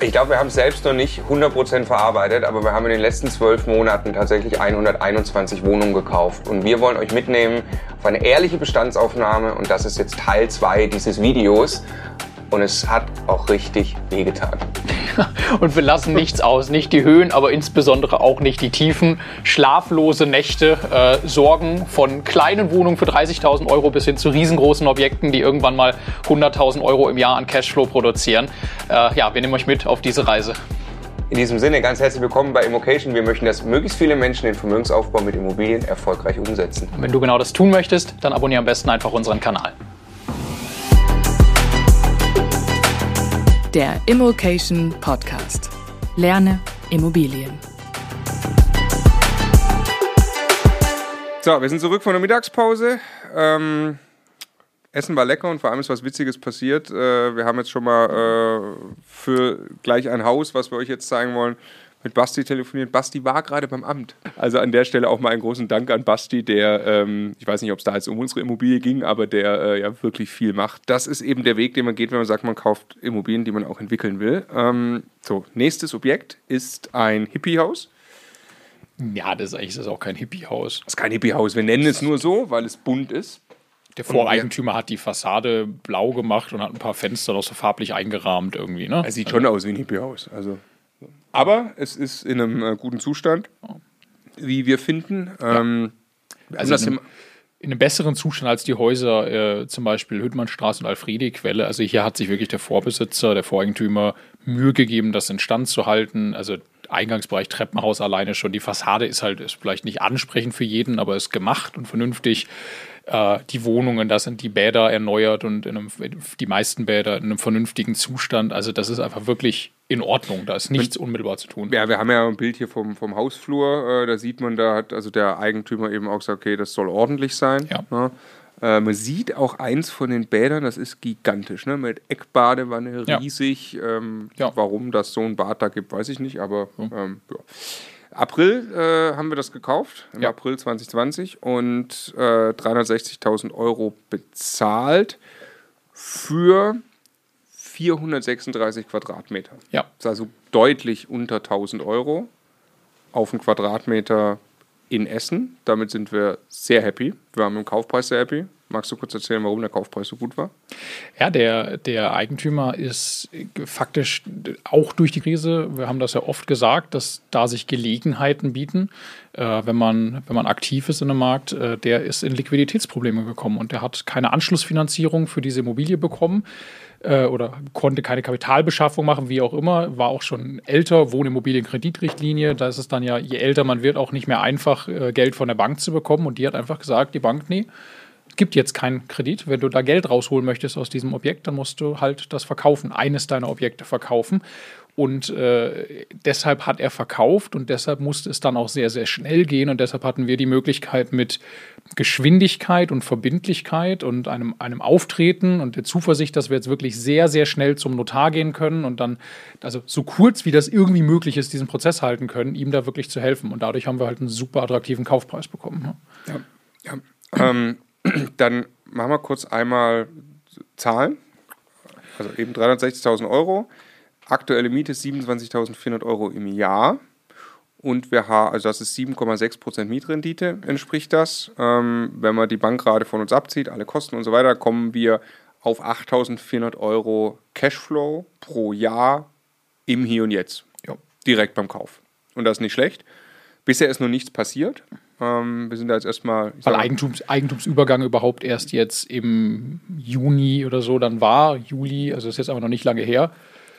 Ich glaube, wir haben es selbst noch nicht 100% verarbeitet, aber wir haben in den letzten zwölf Monaten tatsächlich 121 Wohnungen gekauft. Und wir wollen euch mitnehmen auf eine ehrliche Bestandsaufnahme und das ist jetzt Teil 2 dieses Videos. Und es hat auch richtig wehgetan. und wir lassen nichts aus, nicht die Höhen, aber insbesondere auch nicht die Tiefen. Schlaflose Nächte, äh, Sorgen von kleinen Wohnungen für 30.000 Euro bis hin zu riesengroßen Objekten, die irgendwann mal 100.000 Euro im Jahr an Cashflow produzieren. Äh, ja, wir nehmen euch mit auf diese Reise. In diesem Sinne ganz herzlich willkommen bei Immocation. Wir möchten, dass möglichst viele Menschen den Vermögensaufbau mit Immobilien erfolgreich umsetzen. Und wenn du genau das tun möchtest, dann abonniere am besten einfach unseren Kanal. Der Immokation Podcast. Lerne Immobilien. So, wir sind zurück von der Mittagspause. Ähm, Essen war lecker und vor allem ist was Witziges passiert. Äh, wir haben jetzt schon mal äh, für gleich ein Haus, was wir euch jetzt zeigen wollen, mit Basti telefoniert. Basti war gerade beim Amt. Also an der Stelle auch mal einen großen Dank an Basti, der, ähm, ich weiß nicht, ob es da jetzt um unsere Immobilie ging, aber der äh, ja wirklich viel macht. Das ist eben der Weg, den man geht, wenn man sagt, man kauft Immobilien, die man auch entwickeln will. Ähm, so, nächstes Objekt ist ein Hippie-Haus. Ja, das ist eigentlich das ist auch kein Hippie-Haus. Das ist kein Hippie-Haus. Wir nennen es nur so, weil es bunt ist. Der Voreigentümer hat die Fassade blau gemacht und hat ein paar Fenster noch so farblich eingerahmt irgendwie. Ne? Es sieht schon aus wie ein Hippie-Haus. Also aber es ist in einem äh, guten Zustand, wie wir finden. Ähm, also in einem, in einem, besseren Zustand als die Häuser, äh, zum Beispiel Hüttmannstraße und Alfredi-Quelle. Also hier hat sich wirklich der Vorbesitzer, der Voreigentümer Mühe gegeben, das in Stand zu halten. Also Eingangsbereich Treppenhaus alleine schon. Die Fassade ist halt ist vielleicht nicht ansprechend für jeden, aber ist gemacht und vernünftig äh, die Wohnungen, da sind die Bäder erneuert und einem, die meisten Bäder in einem vernünftigen Zustand. Also das ist einfach wirklich in Ordnung. Da ist nichts unmittelbar zu tun. Ja, wir haben ja ein Bild hier vom, vom Hausflur. Äh, da sieht man, da hat also der Eigentümer eben auch gesagt, okay, das soll ordentlich sein. Ja. Ne? Äh, man sieht auch eins von den Bädern, das ist gigantisch, ne? mit Eckbadewanne, riesig. Ja. Ähm, ja. Warum das so ein Bad da gibt, weiß ich nicht, aber ähm, ja. April äh, haben wir das gekauft, im. April 2020 und äh, 360.000 Euro bezahlt für 436 Quadratmeter. Ja. Das ist also deutlich unter 1000 Euro auf einen Quadratmeter in Essen. Damit sind wir sehr happy. Wir haben im Kaufpreis sehr happy. Magst du kurz erzählen, warum der Kaufpreis so gut war? Ja, der, der Eigentümer ist faktisch auch durch die Krise, wir haben das ja oft gesagt, dass da sich Gelegenheiten bieten, äh, wenn, man, wenn man aktiv ist in einem Markt, äh, der ist in Liquiditätsprobleme gekommen und der hat keine Anschlussfinanzierung für diese Immobilie bekommen äh, oder konnte keine Kapitalbeschaffung machen, wie auch immer, war auch schon älter, Wohnimmobilienkreditrichtlinie. Da ist es dann ja, je älter man wird, auch nicht mehr einfach, äh, Geld von der Bank zu bekommen. Und die hat einfach gesagt, die Bank, nee, gibt jetzt keinen Kredit. Wenn du da Geld rausholen möchtest aus diesem Objekt, dann musst du halt das verkaufen, eines deiner Objekte verkaufen. Und äh, deshalb hat er verkauft und deshalb musste es dann auch sehr, sehr schnell gehen. Und deshalb hatten wir die Möglichkeit mit Geschwindigkeit und Verbindlichkeit und einem, einem Auftreten und der Zuversicht, dass wir jetzt wirklich sehr, sehr schnell zum Notar gehen können und dann, also so kurz wie das irgendwie möglich ist, diesen Prozess halten können, ihm da wirklich zu helfen. Und dadurch haben wir halt einen super attraktiven Kaufpreis bekommen. Ne? Ja. ja. Ähm, dann machen wir kurz einmal Zahlen. Also eben 360.000 Euro. Aktuelle Miete ist 27.400 Euro im Jahr. Und wir haben, also das ist 7,6% Mietrendite, entspricht das. Ähm, wenn man die Bankrate von uns abzieht, alle Kosten und so weiter, kommen wir auf 8.400 Euro Cashflow pro Jahr im Hier und Jetzt. Ja. Direkt beim Kauf. Und das ist nicht schlecht. Bisher ist noch nichts passiert. Ähm, wir sind da jetzt erstmal. Weil Eigentums, Eigentumsübergang überhaupt erst jetzt im Juni oder so dann war, Juli, also ist jetzt aber noch nicht lange her.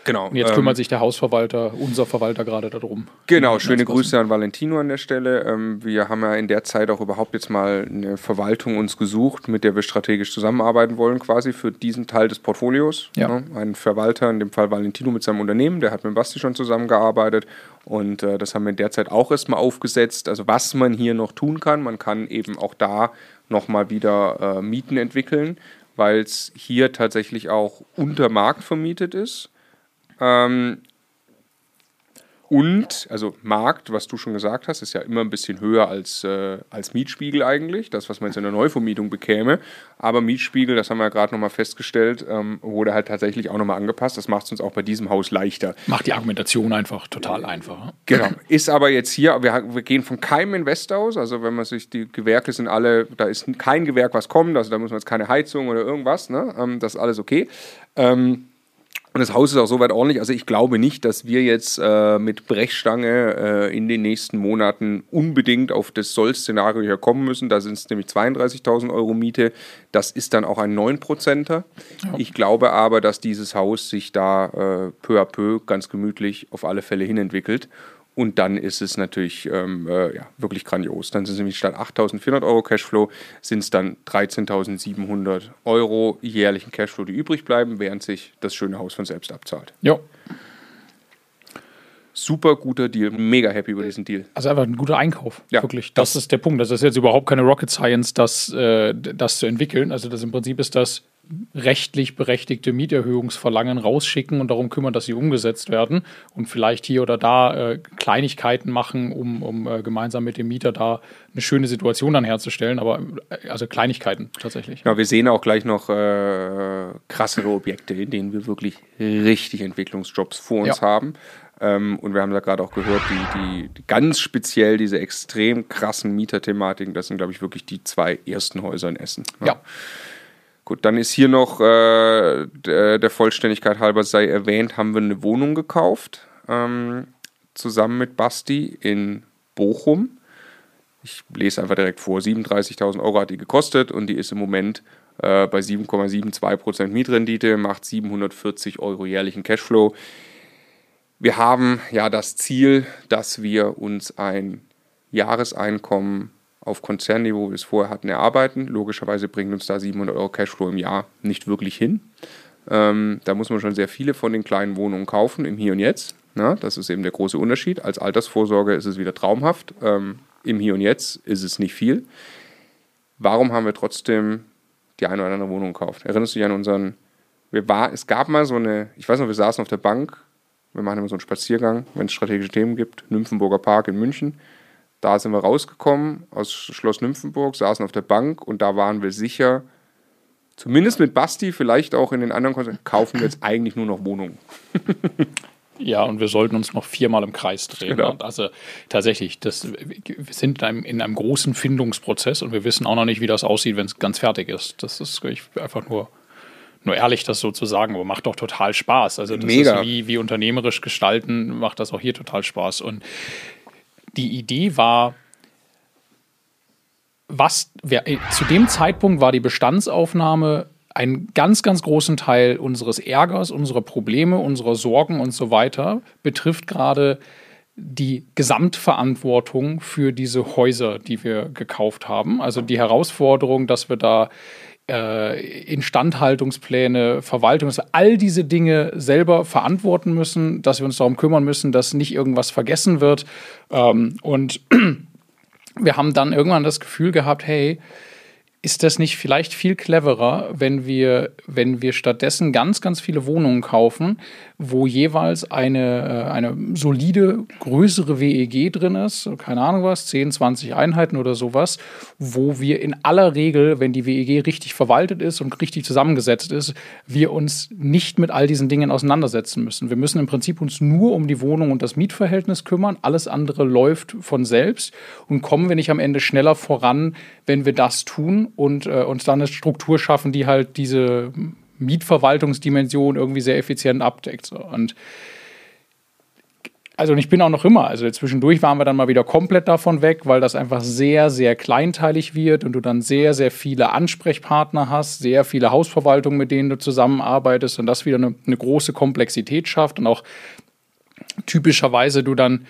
Genau. Und jetzt kümmert ähm, sich der Hausverwalter, unser Verwalter gerade darum. Genau, schöne Grüße an Valentino an der Stelle. Ähm, wir haben ja in der Zeit auch überhaupt jetzt mal eine Verwaltung uns gesucht, mit der wir strategisch zusammenarbeiten wollen, quasi für diesen Teil des Portfolios. Ja. Ne? Ein Verwalter, in dem Fall Valentino mit seinem Unternehmen, der hat mit Basti schon zusammengearbeitet. Und äh, das haben wir in der Zeit auch erstmal aufgesetzt. Also was man hier noch tun kann, man kann eben auch da nochmal wieder äh, Mieten entwickeln, weil es hier tatsächlich auch unter Markt vermietet ist. Ähm, Und, also Markt, was du schon gesagt hast, ist ja immer ein bisschen höher als, äh, als Mietspiegel eigentlich, das, was man jetzt in der Neuvermietung bekäme. Aber Mietspiegel, das haben wir ja gerade nochmal festgestellt, ähm, wurde halt tatsächlich auch nochmal angepasst. Das macht es uns auch bei diesem Haus leichter. Macht die Argumentation einfach total einfach. Genau. Ist aber jetzt hier, wir, wir gehen von keinem Investor aus. Also wenn man sich, die Gewerke sind alle, da ist kein Gewerk, was kommt, also da muss man jetzt keine Heizung oder irgendwas, ne? Ähm, das ist alles okay. Ähm, und das Haus ist auch soweit ordentlich. Also ich glaube nicht, dass wir jetzt äh, mit Brechstange äh, in den nächsten Monaten unbedingt auf das Soll-Szenario hier kommen müssen. Da sind es nämlich 32.000 Euro Miete. Das ist dann auch ein 9%er. Ja. Ich glaube aber, dass dieses Haus sich da äh, peu à peu ganz gemütlich auf alle Fälle hinentwickelt. Und dann ist es natürlich ähm, äh, ja, wirklich grandios. Dann sind es nämlich statt 8.400 Euro Cashflow, sind es dann 13.700 Euro jährlichen Cashflow, die übrig bleiben, während sich das schöne Haus von selbst abzahlt. Ja. Super guter Deal, mega happy über diesen Deal. Also einfach ein guter Einkauf, ja, wirklich. Das, das ist der Punkt. Das ist jetzt überhaupt keine Rocket Science, das, äh, das zu entwickeln. Also das im Prinzip ist das rechtlich berechtigte Mieterhöhungsverlangen rausschicken und darum kümmern, dass sie umgesetzt werden und vielleicht hier oder da äh, Kleinigkeiten machen, um, um äh, gemeinsam mit dem Mieter da eine schöne Situation dann herzustellen, aber äh, also Kleinigkeiten tatsächlich. Ja, wir sehen auch gleich noch äh, krassere Objekte, in denen wir wirklich richtig Entwicklungsjobs vor uns ja. haben. Ähm, und wir haben da gerade auch gehört, die, die, die, ganz speziell diese extrem krassen Mieterthematiken, das sind, glaube ich, wirklich die zwei ersten Häuser in Essen. ja. ja. Gut, dann ist hier noch äh, der, der, Vollständigkeit halber sei erwähnt, haben wir eine Wohnung gekauft, ähm, zusammen mit Basti in Bochum. Ich lese einfach direkt vor, 37.000 Euro hat die gekostet und die ist im Moment äh, bei 7,72% Mietrendite, macht 740 Euro jährlichen Cashflow. Wir haben ja das Ziel, dass wir uns ein Jahreseinkommen auf Konzernniveau, wie wir es vorher hatten, erarbeiten. Logischerweise bringen uns da 700 Euro Cashflow im Jahr nicht wirklich hin. Ähm, da muss man schon sehr viele von den kleinen Wohnungen kaufen, im Hier und Jetzt. Na, das ist eben der große Unterschied. Als Altersvorsorge ist es wieder traumhaft. Ähm, Im Hier und Jetzt ist es nicht viel. Warum haben wir trotzdem die eine oder andere Wohnung gekauft? Erinnerst du dich an unseren. Wir war, es gab mal so eine, ich weiß noch, wir saßen auf der Bank, wir machen immer so einen Spaziergang, wenn es strategische Themen gibt, Nymphenburger Park in München. Da sind wir rausgekommen aus Schloss Nymphenburg, saßen auf der Bank und da waren wir sicher, zumindest mit Basti, vielleicht auch in den anderen Konzerten, kaufen wir jetzt eigentlich nur noch Wohnungen. Ja, und wir sollten uns noch viermal im Kreis drehen. Genau. Also tatsächlich, das, wir sind in einem, in einem, großen Findungsprozess und wir wissen auch noch nicht, wie das aussieht, wenn es ganz fertig ist. Das ist einfach nur, nur ehrlich, das so zu sagen, aber macht doch total Spaß. Also das Mega. ist wie, wie unternehmerisch gestalten, macht das auch hier total Spaß. Und die Idee war, was wer, zu dem Zeitpunkt war die Bestandsaufnahme einen ganz, ganz großen Teil unseres Ärgers, unserer Probleme, unserer Sorgen und so weiter betrifft gerade die Gesamtverantwortung für diese Häuser, die wir gekauft haben. Also die Herausforderung, dass wir da äh, Instandhaltungspläne, Verwaltung, all diese Dinge selber verantworten müssen, dass wir uns darum kümmern müssen, dass nicht irgendwas vergessen wird. Ähm, und wir haben dann irgendwann das Gefühl gehabt, hey, ist das nicht vielleicht viel cleverer, wenn wir, wenn wir stattdessen ganz, ganz viele Wohnungen kaufen, wo jeweils eine, äh, eine solide, größere WEG drin ist, keine Ahnung was, 10, 20 Einheiten oder sowas, wo wir in aller Regel, wenn die WEG richtig verwaltet ist und richtig zusammengesetzt ist, wir uns nicht mit all diesen Dingen auseinandersetzen müssen. Wir müssen im Prinzip uns nur um die Wohnung und das Mietverhältnis kümmern, alles andere läuft von selbst und kommen wir nicht am Ende schneller voran, wenn wir das tun und äh, uns dann eine Struktur schaffen, die halt diese Mietverwaltungsdimension irgendwie sehr effizient abdeckt. So. Und also ich bin auch noch immer, also zwischendurch waren wir dann mal wieder komplett davon weg, weil das einfach sehr, sehr kleinteilig wird und du dann sehr, sehr viele Ansprechpartner hast, sehr viele Hausverwaltungen, mit denen du zusammenarbeitest und das wieder eine, eine große Komplexität schafft und auch typischerweise du dann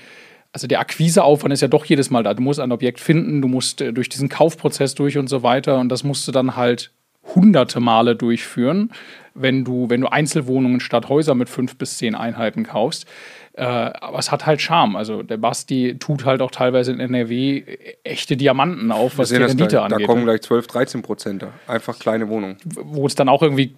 also der Akquiseaufwand ist ja doch jedes Mal da. Du musst ein Objekt finden, du musst äh, durch diesen Kaufprozess durch und so weiter und das musst du dann halt hunderte Male durchführen, wenn du, wenn du Einzelwohnungen statt Häuser mit fünf bis zehn Einheiten kaufst. Äh, aber es hat halt Charme. Also der Basti tut halt auch teilweise in NRW echte Diamanten auf, was die Rendite da, angeht. Da kommen gleich 12, 13 Prozent. Einfach kleine Wohnungen. Wo es dann auch irgendwie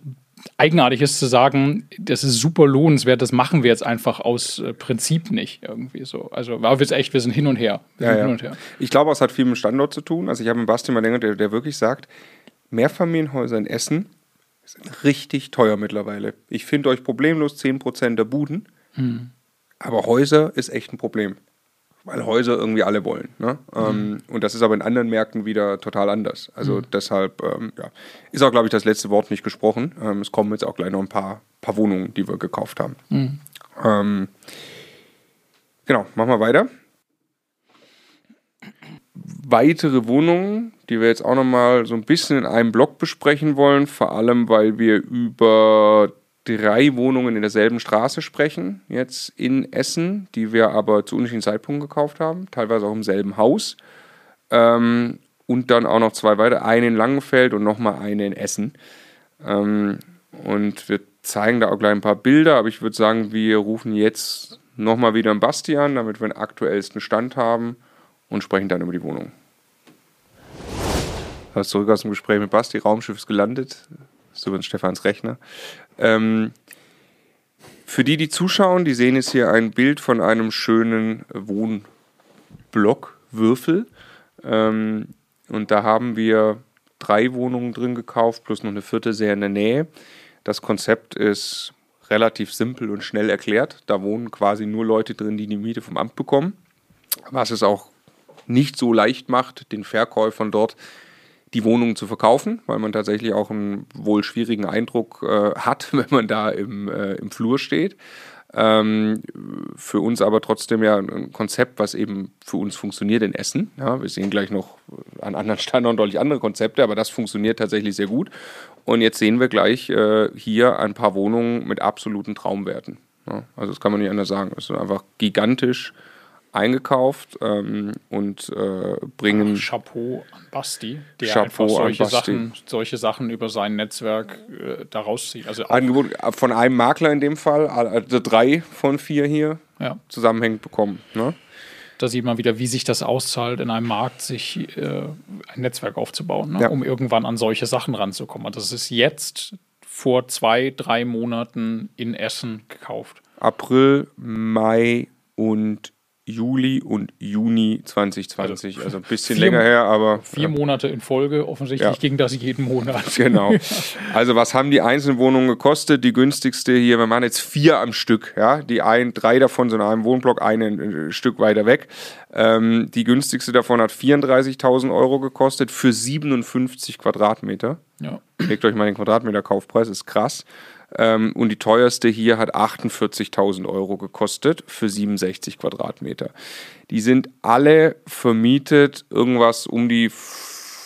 eigenartig ist zu sagen, das ist super lohnenswert, das machen wir jetzt einfach aus äh, Prinzip nicht irgendwie so. Also war jetzt echt, wir sind hin und her. Ja, ja. und her. Ich glaube, es hat viel mit dem Standort zu tun. Also ich habe einen Basti mal länger, der, der wirklich sagt, Mehrfamilienhäuser in Essen sind richtig teuer mittlerweile. Ich finde euch problemlos 10% der Buden, aber Häuser ist echt ein Problem. Weil Häuser irgendwie alle wollen. Ne? Ähm, und das ist aber in anderen Märkten wieder total anders. Also deshalb ähm, ja, ist auch, glaube ich, das letzte Wort nicht gesprochen. Ähm, es kommen jetzt auch gleich noch ein paar, paar Wohnungen, die wir gekauft haben. Ähm, genau, machen wir weiter weitere Wohnungen, die wir jetzt auch nochmal so ein bisschen in einem Block besprechen wollen, vor allem weil wir über drei Wohnungen in derselben Straße sprechen, jetzt in Essen, die wir aber zu unterschiedlichen Zeitpunkten gekauft haben, teilweise auch im selben Haus. Ähm, und dann auch noch zwei weitere, eine in Langenfeld und nochmal eine in Essen. Ähm, und wir zeigen da auch gleich ein paar Bilder, aber ich würde sagen, wir rufen jetzt nochmal wieder einen Basti an, damit wir den aktuellsten Stand haben und sprechen dann über die Wohnung. Also zurück aus dem Gespräch mit Basti, Raumschiff ist gelandet. Das ist übrigens Stefans Rechner. Ähm, für die, die zuschauen, die sehen jetzt hier ein Bild von einem schönen Wohnblock, Würfel. Ähm, und da haben wir drei Wohnungen drin gekauft, plus noch eine vierte sehr in der Nähe. Das Konzept ist relativ simpel und schnell erklärt. Da wohnen quasi nur Leute drin, die die Miete vom Amt bekommen. Was es auch nicht so leicht macht, den Verkäufern dort die Wohnungen zu verkaufen, weil man tatsächlich auch einen wohl schwierigen Eindruck äh, hat, wenn man da im, äh, im Flur steht. Ähm, für uns aber trotzdem ja ein Konzept, was eben für uns funktioniert in Essen. Ja, wir sehen gleich noch an anderen Standorten deutlich andere Konzepte, aber das funktioniert tatsächlich sehr gut. Und jetzt sehen wir gleich äh, hier ein paar Wohnungen mit absoluten Traumwerten. Ja, also das kann man nicht anders sagen. Es ist einfach gigantisch eingekauft ähm, und äh, bringen Chapeau an Basti, der Chapeau einfach an solche Basti. Sachen, solche Sachen über sein Netzwerk äh, daraus zieht. Also Angebot von einem Makler in dem Fall, also drei von vier hier ja, zusammenhängend bekommen. Ne? da sieht man wieder, wie sich das auszahlt, in einem Markt sich äh, ein Netzwerk aufzubauen, ne? Ja. um irgendwann an solche Sachen ranzukommen. Und das ist jetzt vor zwei, drei Monaten in Essen gekauft. April, Mai und Juli und Juni 2020. Also, ein bisschen vier- länger her, aber Vier Monate in Folge, offensichtlich Ja. ging das jeden Monat. Genau. Also was haben die einzelnen Wohnungen gekostet? Die günstigste hier, wir machen jetzt vier am Stück. Ja, die ein, drei davon sind in einem Wohnblock, eine ein äh, Stück weiter weg. Ähm, die günstigste davon hat 34.000 Euro gekostet für 57 Quadratmeter. Ja. Legt euch mal den Quadratmeter-Kaufpreis, ist krass. Ähm, und die teuerste hier hat 48.000 Euro gekostet für 67 Quadratmeter. Die sind alle vermietet, irgendwas um die,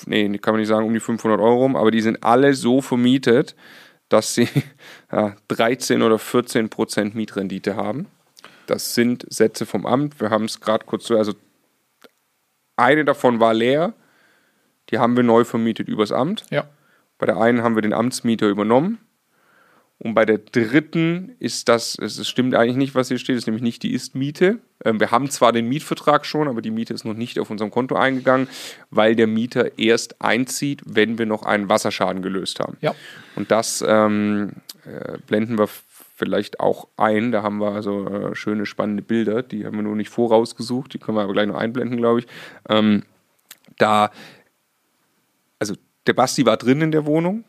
nee, kann man nicht sagen, um die 500 Euro rum, aber die sind alle so vermietet, dass sie ja, 13 oder 14 Prozent Mietrendite haben. Das sind Sätze vom Amt. Wir haben es gerade kurz so, also eine davon war leer, die haben wir neu vermietet übers Amt. ja. Bei der einen haben wir den Amtsmieter übernommen. Und bei der dritten ist das, es stimmt eigentlich nicht, was hier steht, es ist nämlich nicht die Ist-Miete. Ähm, wir haben zwar den Mietvertrag schon, aber die Miete ist noch nicht auf unserem Konto eingegangen, weil der Mieter erst einzieht, wenn wir noch einen Wasserschaden gelöst haben. Ja. Und das ähm, äh, blenden wir vielleicht auch ein. Da haben wir also äh, schöne, spannende Bilder. Die haben wir nur nicht vorausgesucht. Die können wir aber gleich noch einblenden, glaube ich. Ähm, da, also der Basti war drin in der Wohnung,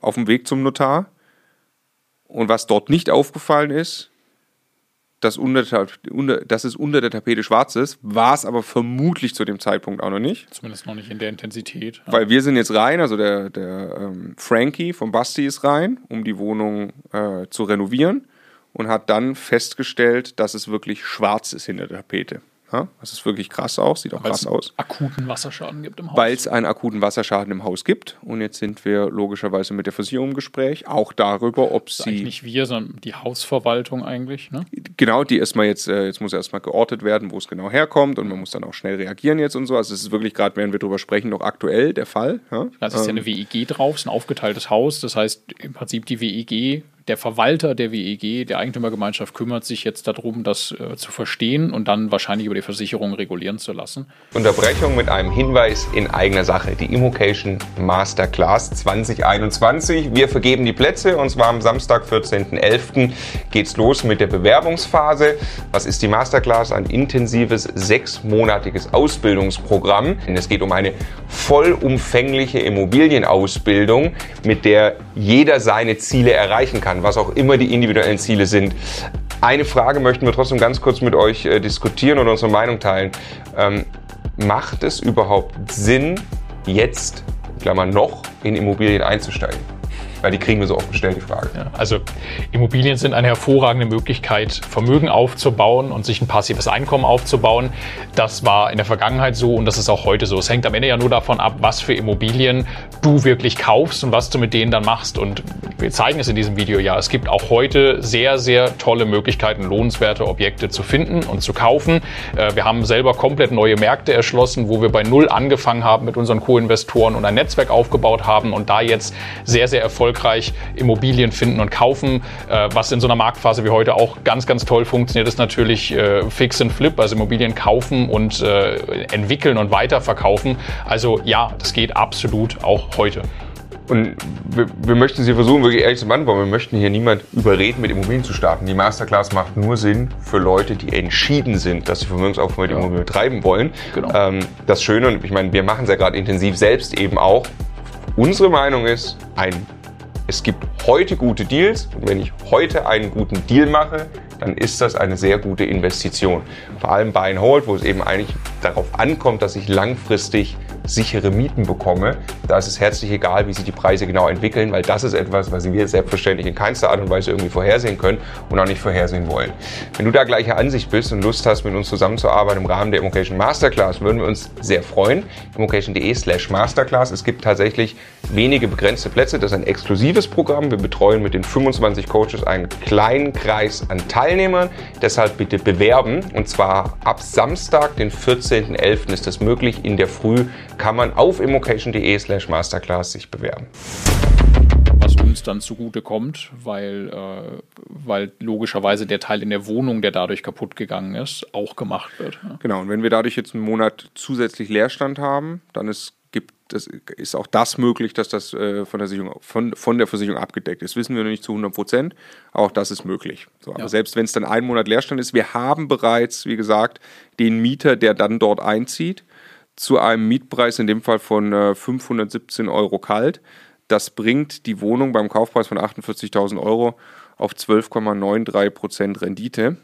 auf dem Weg zum Notar. Und was dort nicht aufgefallen ist, dass, unter, dass es unter der Tapete schwarz ist, war es aber vermutlich zu dem Zeitpunkt auch noch nicht. Zumindest noch nicht in der Intensität. Weil wir sind jetzt rein, also der, der ähm, Frankie vom Basti ist rein, um die Wohnung äh, zu renovieren und hat dann festgestellt, dass es wirklich schwarz ist hinter der Tapete. Ja, das ist wirklich krass aus, sieht auch Weil krass es aus. akuten Wasserschaden gibt im Haus. Weil es einen akuten Wasserschaden im Haus gibt. Und jetzt sind wir logischerweise mit der Versicherung im Gespräch, auch darüber, ob Das sie. nicht wir, sondern die Hausverwaltung eigentlich. Ne? Genau, die erstmal jetzt, äh, jetzt muss erstmal geortet werden, wo es genau herkommt und man muss dann auch schnell reagieren jetzt und so. Also es ist wirklich gerade, während wir drüber sprechen, noch aktuell der Fall. Ja? Da ist ja eine WEG drauf, ist ein aufgeteiltes Haus. Das heißt, im Prinzip die WEG, der Verwalter der WEG, der Eigentümergemeinschaft, kümmert sich jetzt darum, das äh, zu verstehen und dann wahrscheinlich über die Versicherung regulieren zu lassen. Unterbrechung mit einem Hinweis in eigener Sache. Die Immocation Masterclass 2021. Wir vergeben die Plätze und zwar am Samstag, 14.11. geht's los mit der Bewerbungsphase. Was ist die Masterclass? Ein intensives sechsmonatiges Ausbildungsprogramm. Es geht um eine vollumfängliche Immobilienausbildung, mit der jeder seine Ziele erreichen kann, was auch immer die individuellen Ziele sind. Eine Frage möchten wir trotzdem ganz kurz mit euch äh, diskutieren und unsere Meinung teilen. Ähm, macht es überhaupt Sinn, jetzt, Klammer noch, in Immobilien einzusteigen? Weil die kriegen wir so oft gestellt, die Frage. Ja, also Immobilien sind eine hervorragende Möglichkeit, Vermögen aufzubauen und sich ein passives Einkommen aufzubauen. Das war in der Vergangenheit so und das ist auch heute so. Es hängt am Ende ja nur davon ab, was für Immobilien du wirklich kaufst und was du mit denen dann machst. Und wir zeigen es in diesem Video ja. Es gibt auch heute sehr, sehr tolle Möglichkeiten, lohnenswerte Objekte zu finden und zu kaufen. Äh, wir haben selber komplett neue Märkte erschlossen, wo wir bei Null angefangen haben mit unseren Co-Investoren und ein Netzwerk aufgebaut haben und da jetzt sehr, sehr erfolgreich erfolgreich Immobilien finden und kaufen. Äh, was in so einer Marktphase wie heute auch ganz, ganz toll funktioniert, ist natürlich äh, Fix and Flip, also Immobilien kaufen und äh, entwickeln und weiterverkaufen. Also ja, das geht absolut auch heute. Und wir, wir, möchten Sie versuchen, wirklich ehrlich zu beantworten. Wir möchten hier niemand überreden, mit Immobilien zu starten. Die Masterclass macht nur Sinn für Leute, die entschieden sind, dass sie Vermögensaufbau mit ja. Immobilien betreiben wollen. Genau. Ähm, das Schöne, und ich meine, wir machen es ja gerade intensiv selbst eben auch. Unsere Meinung ist, ein es gibt heute gute Deals und wenn ich heute einen guten Deal mache, dann ist das eine sehr gute Investition. Vor allem Buy and Hold, wo es eben eigentlich darauf ankommt, dass ich langfristig sichere Mieten bekomme, da ist es herzlich egal, wie sich die Preise genau entwickeln, weil das ist etwas, was wir selbstverständlich in keinster Art und Weise irgendwie vorhersehen können und auch nicht vorhersehen wollen. Wenn du da gleicher Ansicht bist und Lust hast, mit uns zusammenzuarbeiten im Rahmen der Immocation Masterclass, würden wir uns sehr freuen. Immocation.de slash Masterclass. Es gibt tatsächlich wenige begrenzte Plätze. Das ist ein exklusives Programm. Wir betreuen mit den 25 Coaches einen kleinen Kreis an Teilnehmern. Deshalb bitte bewerben. Und zwar ab Samstag, den 14.11. ist das möglich. In der Früh kann man auf immocation.de slash Masterclass sich bewerben was uns dann zugute kommt, weil, äh, weil logischerweise der Teil in der Wohnung, der dadurch kaputt gegangen ist, auch gemacht wird. Ja. Genau, und wenn wir dadurch jetzt einen Monat zusätzlich Leerstand haben, dann ist das ist auch das möglich, dass das äh, von, der Versicherung, von, von der Versicherung abgedeckt ist. Wissen wir noch nicht zu 100 Prozent, auch das ist möglich. So, aber ja. selbst wenn es dann ein Monat Leerstand ist, wir haben bereits, wie gesagt, den Mieter, der dann dort einzieht, zu einem Mietpreis in dem Fall von äh, 517 Euro kalt. Das bringt die Wohnung beim Kaufpreis von 48.000 Euro auf 12,93 Prozent Rendite.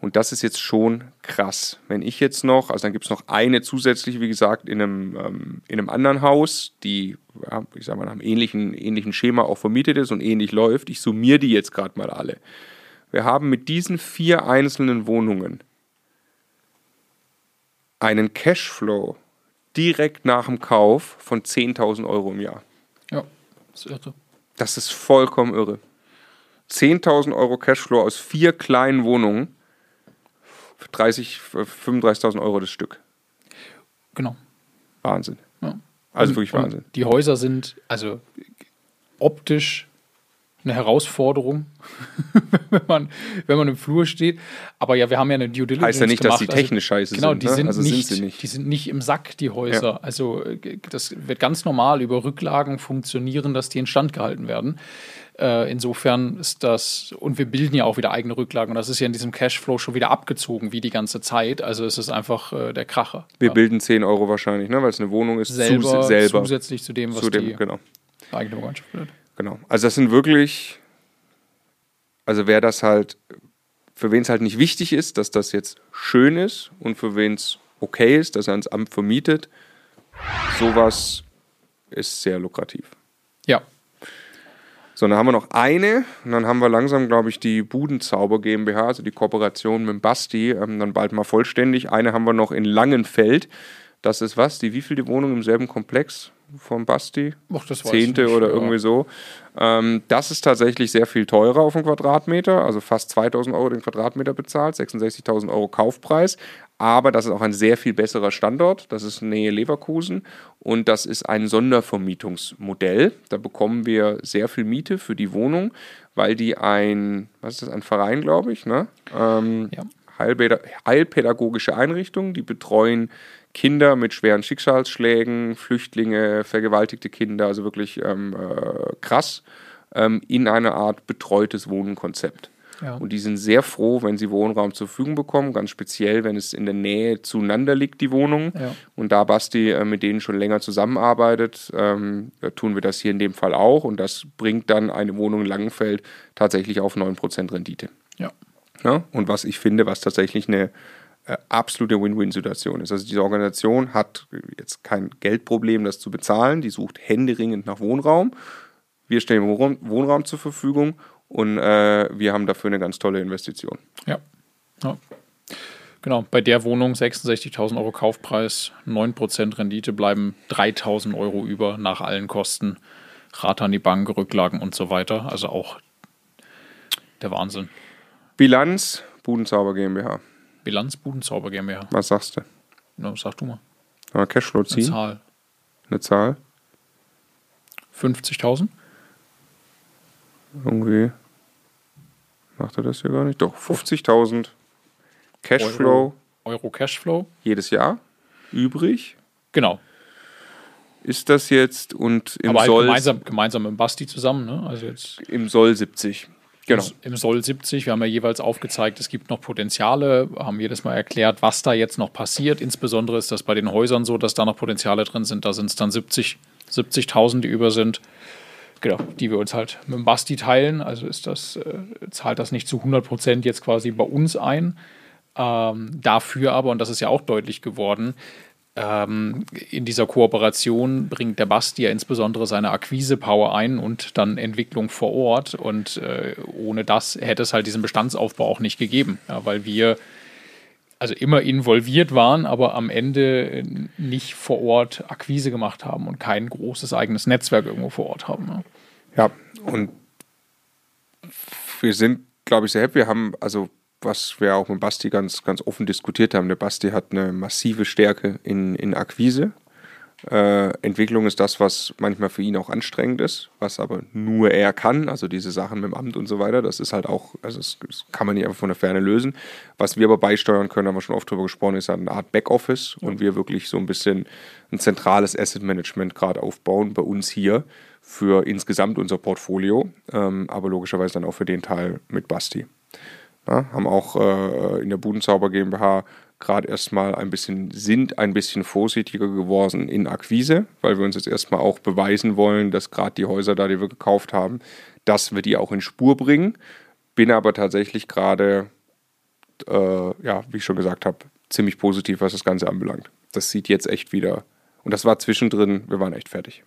Und das ist jetzt schon krass. Wenn ich jetzt noch, also dann gibt es noch eine zusätzliche, wie gesagt, in einem, ähm, in einem anderen Haus, die, ja, ich sag mal, nach einem ähnlichen, ähnlichen Schema auch vermietet ist und ähnlich läuft. Ich summiere die jetzt gerade mal alle. Wir haben mit diesen vier einzelnen Wohnungen einen Cashflow direkt nach dem Kauf von 10.000 Euro im Jahr. Ja, das ist irre. Das ist vollkommen irre. 10.000 Euro Cashflow aus vier kleinen Wohnungen für 30, 35.000 Euro das Stück. Genau. Wahnsinn. Ja. Also und, wirklich Wahnsinn. Die Häuser sind also optisch eine Herausforderung, wenn, man, wenn man im Flur steht. Aber ja, wir haben ja eine Due Diligence Heißt ja nicht, gemacht. dass die also technisch scheiße genau, sind. Genau, die, ne? also nicht, sind nicht. die sind nicht im Sack, die Häuser. Ja. Also äh, das wird ganz normal über Rücklagen funktionieren, dass die instand gehalten werden. Äh, insofern ist das, und wir bilden ja auch wieder eigene Rücklagen und das ist ja in diesem Cashflow schon wieder abgezogen, wie die ganze Zeit. Also es ist einfach äh, der Kracher. Wir ja. bilden 10 Euro wahrscheinlich, ne? weil es eine Wohnung ist. Selber, zu, selber. Zusätzlich zu dem, was zu dem, die genau. eigene Gemeinschaft bildet. Genau. Also das sind wirklich, also wer das halt, für wen es halt nicht wichtig ist, dass das jetzt schön ist und für wen es okay ist, dass er ins Amt vermietet, sowas ist sehr lukrativ. Ja, so, dann haben wir noch eine und dann haben wir langsam, glaube ich, die Budenzauber GmbH, also die Kooperation mit Basti, ähm, dann bald mal vollständig. Eine haben wir noch in Langenfeld. Das ist was? Die wievielte Wohnung im selben Komplex? Vom Basti. Weiß Zehnte ich nicht, oder ja. irgendwie so. Ähm, das ist tatsächlich sehr viel teurer auf den Quadratmeter, also fast 2000 Euro den Quadratmeter bezahlt, 66.000 Euro Kaufpreis. Aber das ist auch ein sehr viel besserer Standort. Das ist Nähe Leverkusen und das ist ein Sondervermietungsmodell. Da bekommen wir sehr viel Miete für die Wohnung, weil die ein, was ist das, ein Verein, glaube ich, ne? Ähm, Ja. Heilpäda heilpädagogische Einrichtungen, die betreuen Kinder mit schweren Schicksalsschlägen, Flüchtlinge, vergewaltigte Kinder, also wirklich ähm, äh, krass, ähm, in eine Art betreutes Wohnenkonzept. Ja. Und die sind sehr froh, wenn sie Wohnraum zur Verfügung bekommen, ganz speziell, wenn es in der Nähe zueinander liegt, die Wohnung. Ja. Und da Basti äh, mit denen schon länger zusammenarbeitet, ähm, äh, tun wir das hier in dem Fall auch. Und das bringt dann eine Wohnung in Langenfeld tatsächlich auf 9% Rendite. Ja. Ja? Und was ich finde, was tatsächlich eine absolute Win-Win-Situation ist. Also diese Organisation hat jetzt kein Geldproblem, das zu bezahlen. Die sucht händeringend nach Wohnraum. Wir stellen Wohnraum, zur Verfügung und äh, wir haben dafür eine ganz tolle Investition. Ja. ja. Genau, bei der Wohnung 66.000 Euro Kaufpreis, 9% Rendite bleiben 3.000 Euro über nach allen Kosten, Rate an die Bank, Rücklagen und so weiter. Also auch der Wahnsinn. Bilanz, Budenzauber GmbH. Bilanz Budenzauber GmbH. Was sagst du? Na, sag du mal. Sollen wir Cashflow Eine ziehen? Zahl. Eine Zahl? 50.000? Irgendwie macht er das hier gar nicht. Doch, 50.000 Cashflow Euro, Euro Cashflow. jedes Jahr übrig. Genau. Ist das jetzt und im Aber halt Soll gemeinsam, gemeinsam mit Basti zusammen. Ne? Also jetzt im Soll 70. Genau. im Soll 70. Wir haben ja jeweils aufgezeigt, es gibt noch Potenziale, haben jedes Mal erklärt, was da jetzt noch passiert. Insbesondere ist das bei den Häusern so, dass da noch Potenziale drin sind. Da sind es dann 70 70.000, die über sind. Genau, die wir uns halt mit dem Basti teilen. Also ist das, äh, zahlt das nicht zu 100 Prozent jetzt quasi bei uns ein. Ähm, dafür aber, und das ist ja auch deutlich geworden, ähm, in dieser Kooperation bringt der Basti ja insbesondere seine Akquise-Power ein und dann Entwicklung vor Ort. Und äh, ohne das hätte es halt diesen Bestandsaufbau auch nicht gegeben, ja, weil wir also immer involviert waren, aber am Ende nicht vor Ort Akquise gemacht haben und kein großes eigenes Netzwerk irgendwo vor Ort haben. Ja. Ja, und wir sind, glaube ich, sehr happy. Wir haben, also, was wir auch mit Basti ganz, ganz offen diskutiert haben, der Basti hat eine massive Stärke in, in Akquise. Äh, Entwicklung ist das, was manchmal für ihn auch anstrengend ist, was aber nur er kann. Also diese Sachen mit dem Amt und so weiter, das ist halt auch, also das, das kann man nicht einfach von der Ferne lösen. Was wir aber beisteuern können, haben wir schon oft drüber gesprochen, ist halt eine Art Backoffice und wir wirklich so ein bisschen ein zentrales Asset Management gerade aufbauen bei uns hier für insgesamt unser Portfolio, ähm, aber logischerweise dann auch für den Teil mit Basti. Ja, haben auch äh, in der Budenzauber GmbH gerade erstmal ein bisschen, sind ein bisschen vorsichtiger geworden in Akquise, weil wir uns jetzt erstmal auch beweisen wollen, dass gerade die Häuser da, die wir gekauft haben, dass wir die auch in Spur bringen. Bin aber tatsächlich gerade, äh, ja, wie ich schon gesagt habe, ziemlich positiv, was das Ganze anbelangt. Das sieht jetzt echt wieder, und das war zwischendrin, wir waren echt fertig.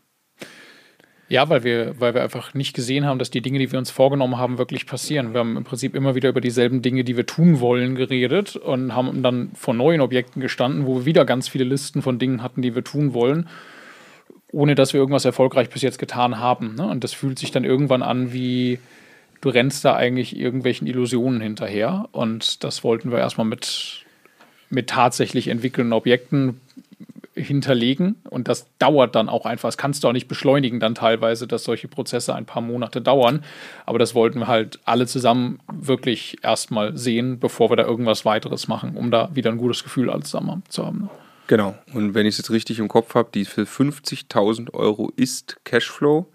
Ja, weil wir, weil wir einfach nicht gesehen haben, dass die Dinge, die wir uns vorgenommen haben, wirklich passieren. Wir haben im Prinzip immer wieder über dieselben Dinge, die wir tun wollen, geredet und haben dann vor neuen Objekten gestanden, wo wir wieder ganz viele Listen von Dingen hatten, die wir tun wollen, ohne dass wir irgendwas erfolgreich bis jetzt getan haben. Ne? Und das fühlt sich dann irgendwann an wie, du rennst da eigentlich irgendwelchen Illusionen hinterher. Und das wollten wir erstmal mit, mit tatsächlich entwickelnden Objekten hinterlegen und das dauert dann auch einfach. Das kannst du auch nicht beschleunigen dann teilweise, dass solche Prozesse ein paar Monate dauern. Aber das wollten wir halt alle zusammen wirklich erstmal sehen, bevor wir da irgendwas weiteres machen, um da wieder ein gutes Gefühl alle zusammen zu haben. Genau. Und wenn ich es jetzt richtig im Kopf habe, die für 50.000 Euro ist Cashflow.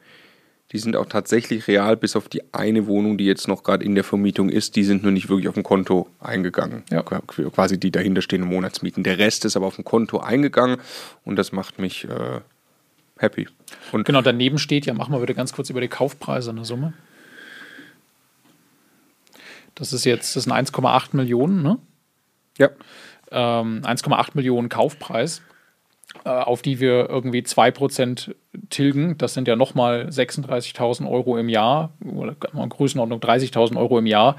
Die sind auch tatsächlich real, bis auf die eine Wohnung, die jetzt noch gerade in der Vermietung ist. Die sind nur nicht wirklich auf dem Konto eingegangen. Ja. Qu- Quasi die dahinterstehenden Monatsmieten. Der Rest ist aber auf dem Konto eingegangen und das macht mich äh, happy. Und Genau, daneben steht ja, machen wir bitte ganz kurz über die Kaufpreise eine Summe. Das ist jetzt, das sind 1,8 Millionen, ne? ja, ähm, 1,8 Millionen Kaufpreis, auf die wir irgendwie 2% tilgen. Das sind ja nochmal 36.000 Euro im Jahr oder Größenordnung 30.000 Euro im Jahr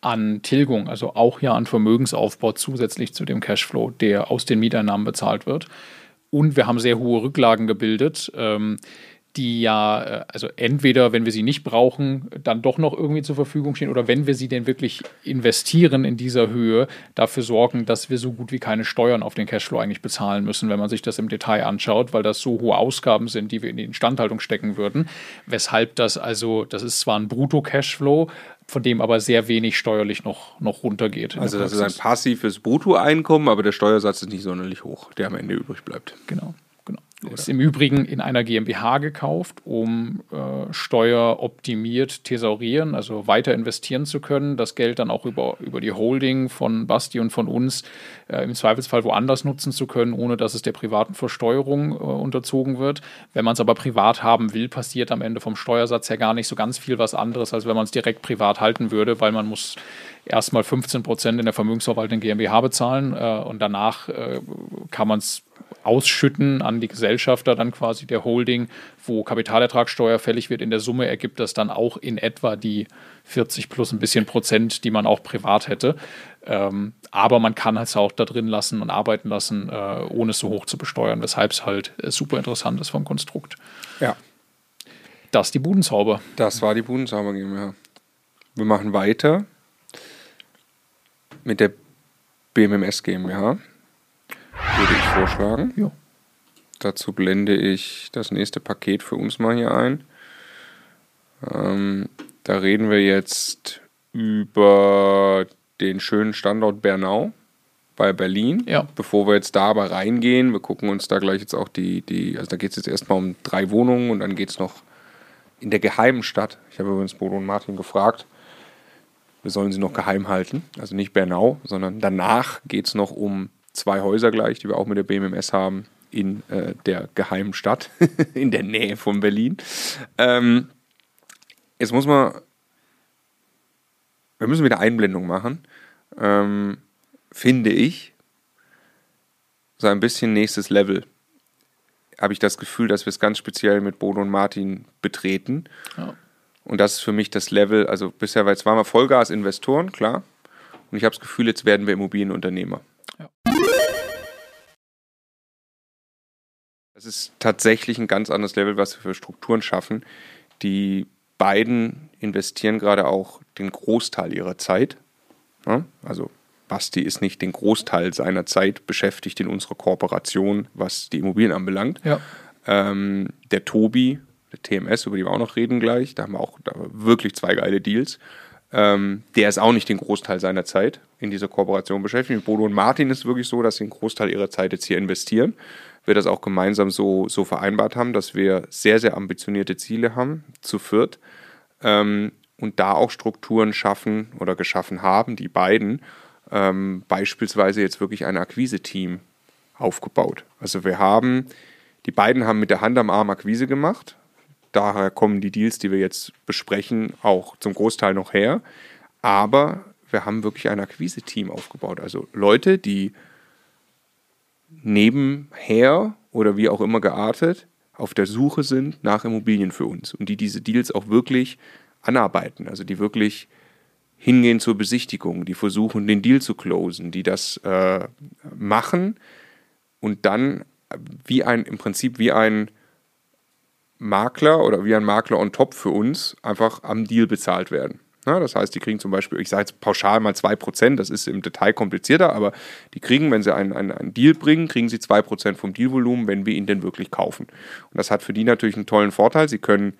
an Tilgung, also auch ja an Vermögensaufbau zusätzlich zu dem Cashflow, der aus den Mieteinnahmen bezahlt wird. und wir haben sehr hohe Rücklagen gebildet. Ähm, die ja, äh, also entweder, wenn wir sie nicht brauchen, dann doch noch irgendwie zur Verfügung stehen oder wenn wir sie denn wirklich investieren in dieser Höhe, dafür sorgen, dass wir so gut wie keine Steuern auf den Cashflow eigentlich bezahlen müssen, wenn man sich das im Detail anschaut, weil das so hohe Ausgaben sind, die wir in die Instandhaltung stecken würden. Weshalb das also, das ist zwar ein Brutto-Cashflow, von dem aber sehr wenig steuerlich noch, noch runtergeht. Also das ist ein passives Bruttoeinkommen, aber der Steuersatz ist nicht sonderlich hoch, der am Ende übrig bleibt. Genau. Oder? Ist im Übrigen in einer GmbH gekauft, um äh, steueroptimiert thesaurieren, also weiter investieren zu können, das Geld dann auch über, über die Holding von Basti und von uns äh, im Zweifelsfall woanders nutzen zu können, ohne dass es der privaten Versteuerung äh, unterzogen wird. Wenn man es aber privat haben will, passiert am Ende vom Steuersatz her gar nicht so ganz viel was anderes, als wenn man es direkt privat halten würde, weil man muss erstmal 15 Prozent in der Vermögensverwaltung GmbH bezahlen äh, und danach äh, kann man es ausschütten an die Gesellschafter, dann quasi der Holding, wo Kapitalertragssteuer fällig wird. In der Summe ergibt das dann auch in etwa die 40 plus ein bisschen Prozent, die man auch privat hätte. Ähm, aber man kann es auch da drin lassen und arbeiten lassen, äh, ohne es so hoch zu besteuern, weshalb es halt äh, super interessant ist vom Konstrukt. Ja. Das die Budenzauber. Das war die Budenzauber GmbH. Wir machen weiter mit der BMMS GmbH würde ich vorschlagen. Ja. Dazu blende ich das nächste Paket für uns mal hier ein. Ähm, da reden wir jetzt über den schönen Standort Bernau bei Berlin. Ja. Bevor wir jetzt da aber reingehen, wir gucken uns da gleich jetzt auch die, die also da geht es jetzt erstmal um drei Wohnungen und dann geht es noch in der geheimen Stadt. Ich habe übrigens Bodo und Martin gefragt, wir sollen sie noch geheim halten. Also nicht Bernau, sondern danach geht es noch um zwei Häuser gleich, die wir auch mit der BMMS haben, in äh, der geheimen Stadt, in der Nähe von Berlin. Ähm, jetzt muss man, wir müssen wieder Einblendung machen, ähm, finde ich, so ein bisschen nächstes Level. Habe ich das Gefühl, dass wir es ganz speziell mit Bodo und Martin betreten. Ja. Und das ist für mich das Level, also bisher, es waren wir Vollgas-Investoren, klar. Und ich habe das Gefühl, jetzt werden wir Immobilienunternehmer. Das ist tatsächlich ein ganz anderes Level, was wir für Strukturen schaffen. Die beiden investieren gerade auch den Großteil ihrer Zeit. Ja, also Basti ist nicht den Großteil seiner Zeit beschäftigt in unserer Kooperation, was die Immobilien anbelangt. Ja. Ähm, der Tobi, der TMS, über die wir auch noch reden gleich, da haben wir auch wirklich zwei geile Deals. Ähm, der ist auch nicht den Großteil seiner Zeit in dieser Kooperation beschäftigt. Bodo und Martin ist wirklich so, dass sie einen Großteil ihrer Zeit jetzt hier investieren wir das auch gemeinsam so, so vereinbart haben, dass wir sehr, sehr ambitionierte Ziele haben, zu viert. Ähm, und da auch Strukturen schaffen oder geschaffen haben, die beiden, ähm, beispielsweise jetzt wirklich ein Akquise-Team aufgebaut. Also wir haben, die beiden haben mit der Hand am Arm Akquise gemacht. Daher kommen die Deals, die wir jetzt besprechen, auch zum Großteil noch her. Aber wir haben wirklich ein Akquise-Team aufgebaut. Also Leute, die nebenher oder wie auch immer geartet auf der Suche sind nach Immobilien für uns und die diese Deals auch wirklich anarbeiten, also die wirklich hingehen zur Besichtigung, die versuchen, den Deal zu closen, die das äh, machen und dann wie ein, im Prinzip wie ein Makler oder wie ein Makler on top für uns einfach am Deal bezahlt werden. Ja, das heißt, die kriegen zum Beispiel, ich sage jetzt pauschal mal 2%, das ist im Detail komplizierter, aber die kriegen, wenn sie einen, einen, einen Deal bringen, kriegen sie 2% vom Dealvolumen, wenn wir ihn denn wirklich kaufen. Und das hat für die natürlich einen tollen Vorteil. Sie können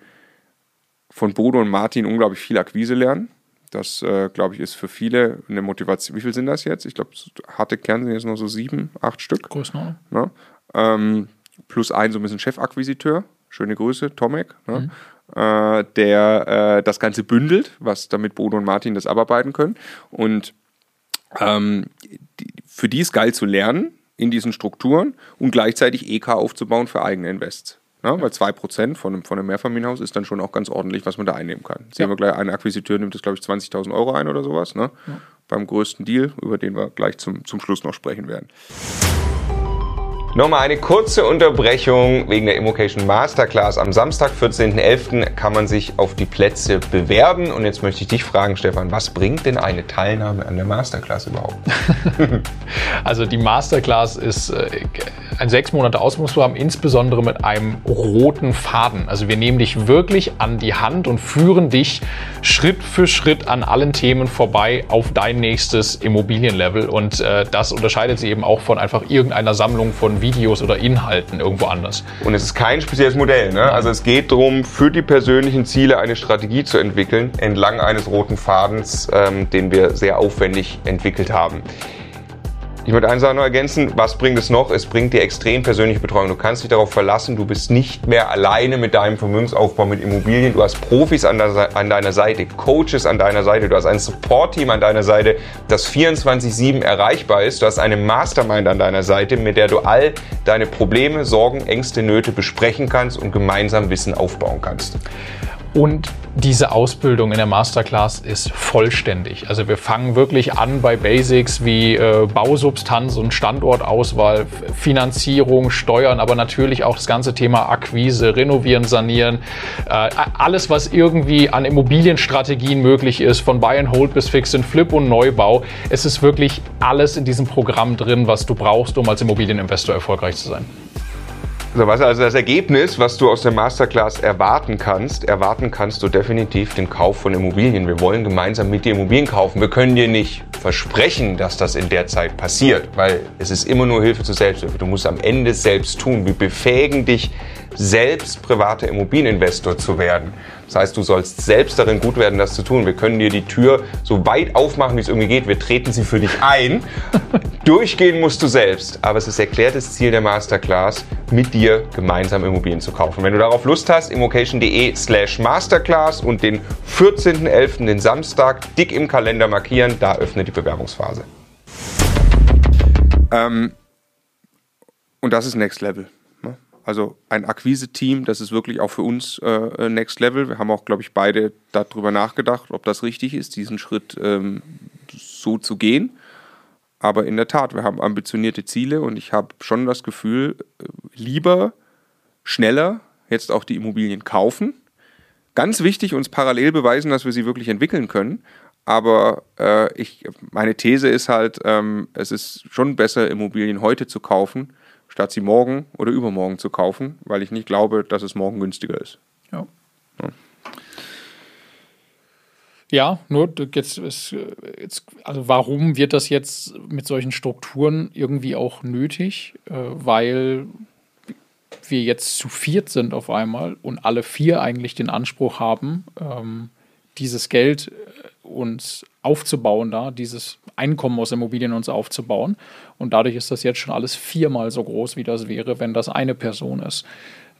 von Bodo und Martin unglaublich viel Akquise lernen. Das, äh, glaube ich, ist für viele eine Motivation. Wie viel sind das jetzt? Ich glaube, harte Kern sind jetzt noch so sieben, acht Stück. Größenordnung. Ne? Ähm, plus ein so ein bisschen Chefakquisiteur. Schöne Grüße, Tomek. Ne? Mhm äh, der äh, das Ganze bündelt, was damit Bodo und Martin das abarbeiten können. Und ähm, die, für die ist geil zu lernen in diesen Strukturen und gleichzeitig EK aufzubauen für eigene Invests. Ja, weil 2% von einem, von einem Mehrfamilienhaus ist dann schon auch ganz ordentlich, was man da einnehmen kann. Sehen ja. wir gleich, ein Akquisiteur nimmt das, glaube ich, 20.000 Euro ein oder sowas. Ne? Ja. Beim größten Deal, über den wir gleich zum, zum Schluss noch sprechen werden. Nochmal eine kurze Unterbrechung wegen der Immocation Masterclass. Am Samstag, 14.11. kann man sich auf die Plätze bewerben. Und jetzt möchte ich dich fragen, Stefan, was bringt denn eine Teilnahme an der Masterclass überhaupt? also die Masterclass ist äh, ein sechs Monate Ausbildungsprogramm, insbesondere mit einem roten Faden. Also wir nehmen dich wirklich an die Hand und führen dich Schritt für Schritt an allen Themen vorbei auf dein nächstes Immobilienlevel. Und äh, das unterscheidet sich eben auch von einfach irgendeiner Sammlung von Videos oder Inhalten irgendwo anders. Und es ist kein spezielles Modell. Ne? Also es geht darum, für die persönlichen Ziele eine Strategie zu entwickeln, entlang eines roten Fadens, ähm, den wir sehr aufwendig entwickelt haben. Ich möchte eine Sache noch ergänzen. Was bringt es noch? Es bringt dir extrem persönliche Betreuung. Du kannst dich darauf verlassen, du bist nicht mehr alleine mit deinem Vermögensaufbau mit Immobilien. Du hast Profis an, der, an deiner Seite, Coaches an deiner Seite, du hast ein Support-Team an deiner Seite, das 24-7 erreichbar ist. Du hast eine Mastermind an deiner Seite, mit der du all deine Probleme, Sorgen, Ängste, Nöte besprechen kannst und gemeinsam Wissen aufbauen kannst. Und diese Ausbildung in der Masterclass ist vollständig. Also wir fangen wirklich an bei Basics wie äh, Bausubstanz und Standortauswahl, Finanzierung, Steuern, aber natürlich auch das ganze Thema Akquise, Renovieren, Sanieren. Äh, alles, was irgendwie an Immobilienstrategien möglich ist, von Buy and Hold bis Fix and Flip und Neubau. Es ist wirklich alles in diesem Programm drin, was du brauchst, um als Immobilieninvestor erfolgreich zu sein. Was also das Ergebnis, was du aus der Masterclass erwarten kannst, erwarten kannst du definitiv den Kauf von Immobilien. Wir wollen gemeinsam mit dir Immobilien kaufen. Wir können dir nicht versprechen, dass das in der Zeit passiert, weil es ist immer nur Hilfe zur Selbsthilfe. Du musst am Ende selbst tun. Wir befähigen dich, selbst privater Immobilieninvestor zu werden. Das heißt, du sollst selbst darin gut werden, das zu tun. Wir können dir die Tür so weit aufmachen, wie es irgendwie geht. Wir treten sie für dich ein. Durchgehen musst du selbst. Aber es ist erklärtes Ziel der Masterclass, mit dir gemeinsam Immobilien zu kaufen. Wenn du darauf Lust hast, immocation.de slash Masterclass und den 14.11., den Samstag, dick im Kalender markieren, da öffnet die Bewerbungsphase. Ähm, und das ist Next Level. Also ein Akquise-Team, das ist wirklich auch für uns äh, Next Level. Wir haben auch, glaube ich, beide darüber nachgedacht, ob das richtig ist, diesen Schritt ähm, so zu gehen. Aber in der Tat, wir haben ambitionierte Ziele und ich habe schon das Gefühl, äh, lieber schneller jetzt auch die Immobilien kaufen. Ganz wichtig, uns parallel beweisen, dass wir sie wirklich entwickeln können. Aber äh, ich, meine These ist halt, ähm, es ist schon besser, Immobilien heute zu kaufen, statt sie morgen oder übermorgen zu kaufen, weil ich nicht glaube, dass es morgen günstiger ist. Ja. ja. Ja, nur jetzt, jetzt, also warum wird das jetzt mit solchen Strukturen irgendwie auch nötig? Äh, weil wir jetzt zu viert sind auf einmal und alle vier eigentlich den Anspruch haben, ähm, dieses Geld uns aufzubauen, da dieses Einkommen aus Immobilien uns aufzubauen. Und dadurch ist das jetzt schon alles viermal so groß, wie das wäre, wenn das eine Person ist.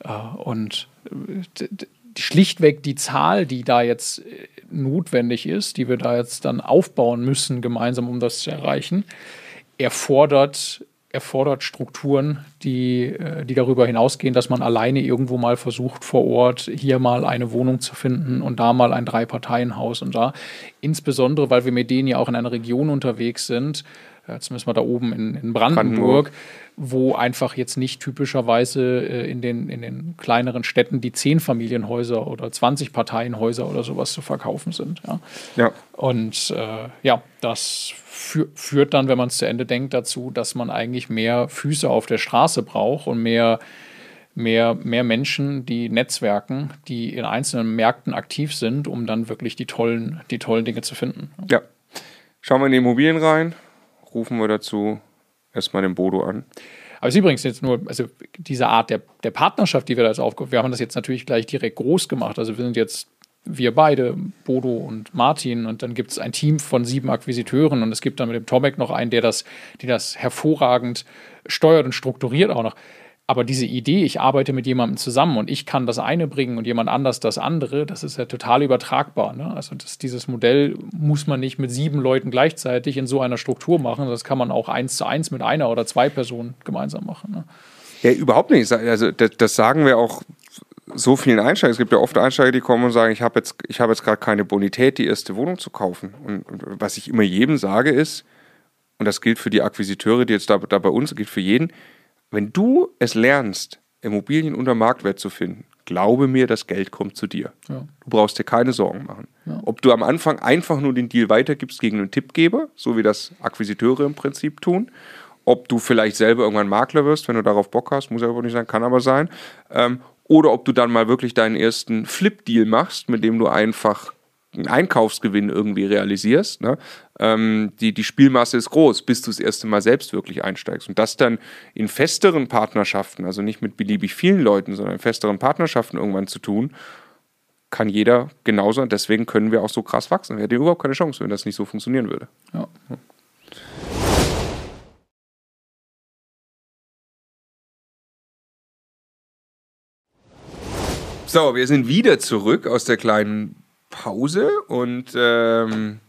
Äh, und schlichtweg die Zahl, die da jetzt äh, notwendig ist, die wir da jetzt dann aufbauen müssen, gemeinsam, um das zu erreichen, erfordert, erfordert Strukturen, die, äh, die darüber hinausgehen, dass man alleine irgendwo mal versucht, vor Ort hier mal eine Wohnung zu finden und da mal ein Drei-Parteien-Haus und da. Insbesondere, weil wir mit denen ja auch in einer Region unterwegs sind, müssen wir da oben in, in Brandenburg, Brandenburg, wo einfach jetzt nicht typischerweise äh, in, den, in den kleineren Städten die zehn Familienhäuser oder 20 Parteienhäuser oder sowas zu verkaufen sind. Ja. ja. Und äh, ja, das fü führt dann, wenn man es zu Ende denkt, dazu, dass man eigentlich mehr Füße auf der Straße braucht und mehr mehr, mehr Menschen, die netzwerken, die in einzelnen Märkten aktiv sind, um dann wirklich die tollen, die tollen Dinge zu finden. Ja. Schauen wir in die Immobilien rein rufen wir dazu erstmal den Bodo an. Aber es ist übrigens jetzt nur, also diese Art der, der Partnerschaft, die wir da jetzt aufgebaut wir haben das jetzt natürlich gleich direkt groß gemacht. Also wir sind jetzt wir beide, Bodo und Martin, und dann gibt es ein Team von sieben Akquisiteuren und es gibt dann mit dem Tomek noch einen, der das, der das hervorragend steuert und strukturiert auch noch. Aber diese Idee, ich arbeite mit jemandem zusammen und ich kann das eine bringen und jemand anders das andere, das ist ja total übertragbar. Ne? Also das, dieses Modell muss man nicht mit sieben Leuten gleichzeitig in so einer Struktur machen. Das kann man auch eins zu eins mit einer oder zwei Personen gemeinsam machen. Ne? Ja, überhaupt nicht. Also das, das sagen wir auch so vielen Einsteigern. Es gibt ja oft Einsteiger, die kommen und sagen, ich habe jetzt, hab jetzt gerade keine Bonität, die erste Wohnung zu kaufen. Und, und, was ich immer jedem sage ist, und das gilt für die Akquisiteure, die jetzt da, da bei uns, gilt für jeden, wenn du es lernst, Immobilien unter Marktwert zu finden, glaube mir, das Geld kommt zu dir. Ja. Du brauchst dir keine Sorgen machen. Ja. Ob du am Anfang einfach nur den Deal weitergibst gegen einen Tippgeber, so wie das Akquisiteure im Prinzip tun, ob du vielleicht selber irgendwann Makler wirst, wenn du darauf Bock hast, muss ja überhaupt nicht sein, kann aber sein. Ähm, oder ob du dann mal wirklich deinen ersten Flip-Deal machst, mit dem du einfach einen Einkaufsgewinn irgendwie realisierst. Ne? Ähm, die, die Spielmasse ist groß, bis du das erste Mal selbst wirklich einsteigst. Und das dann in festeren Partnerschaften, also nicht mit beliebig vielen Leuten, sondern in festeren Partnerschaften irgendwann zu tun, kann jeder genauso. Und deswegen können wir auch so krass wachsen. Wir hätten überhaupt keine Chance, wenn das nicht so funktionieren würde. Ja. So, wir sind wieder zurück aus der kleinen Pause und ähm,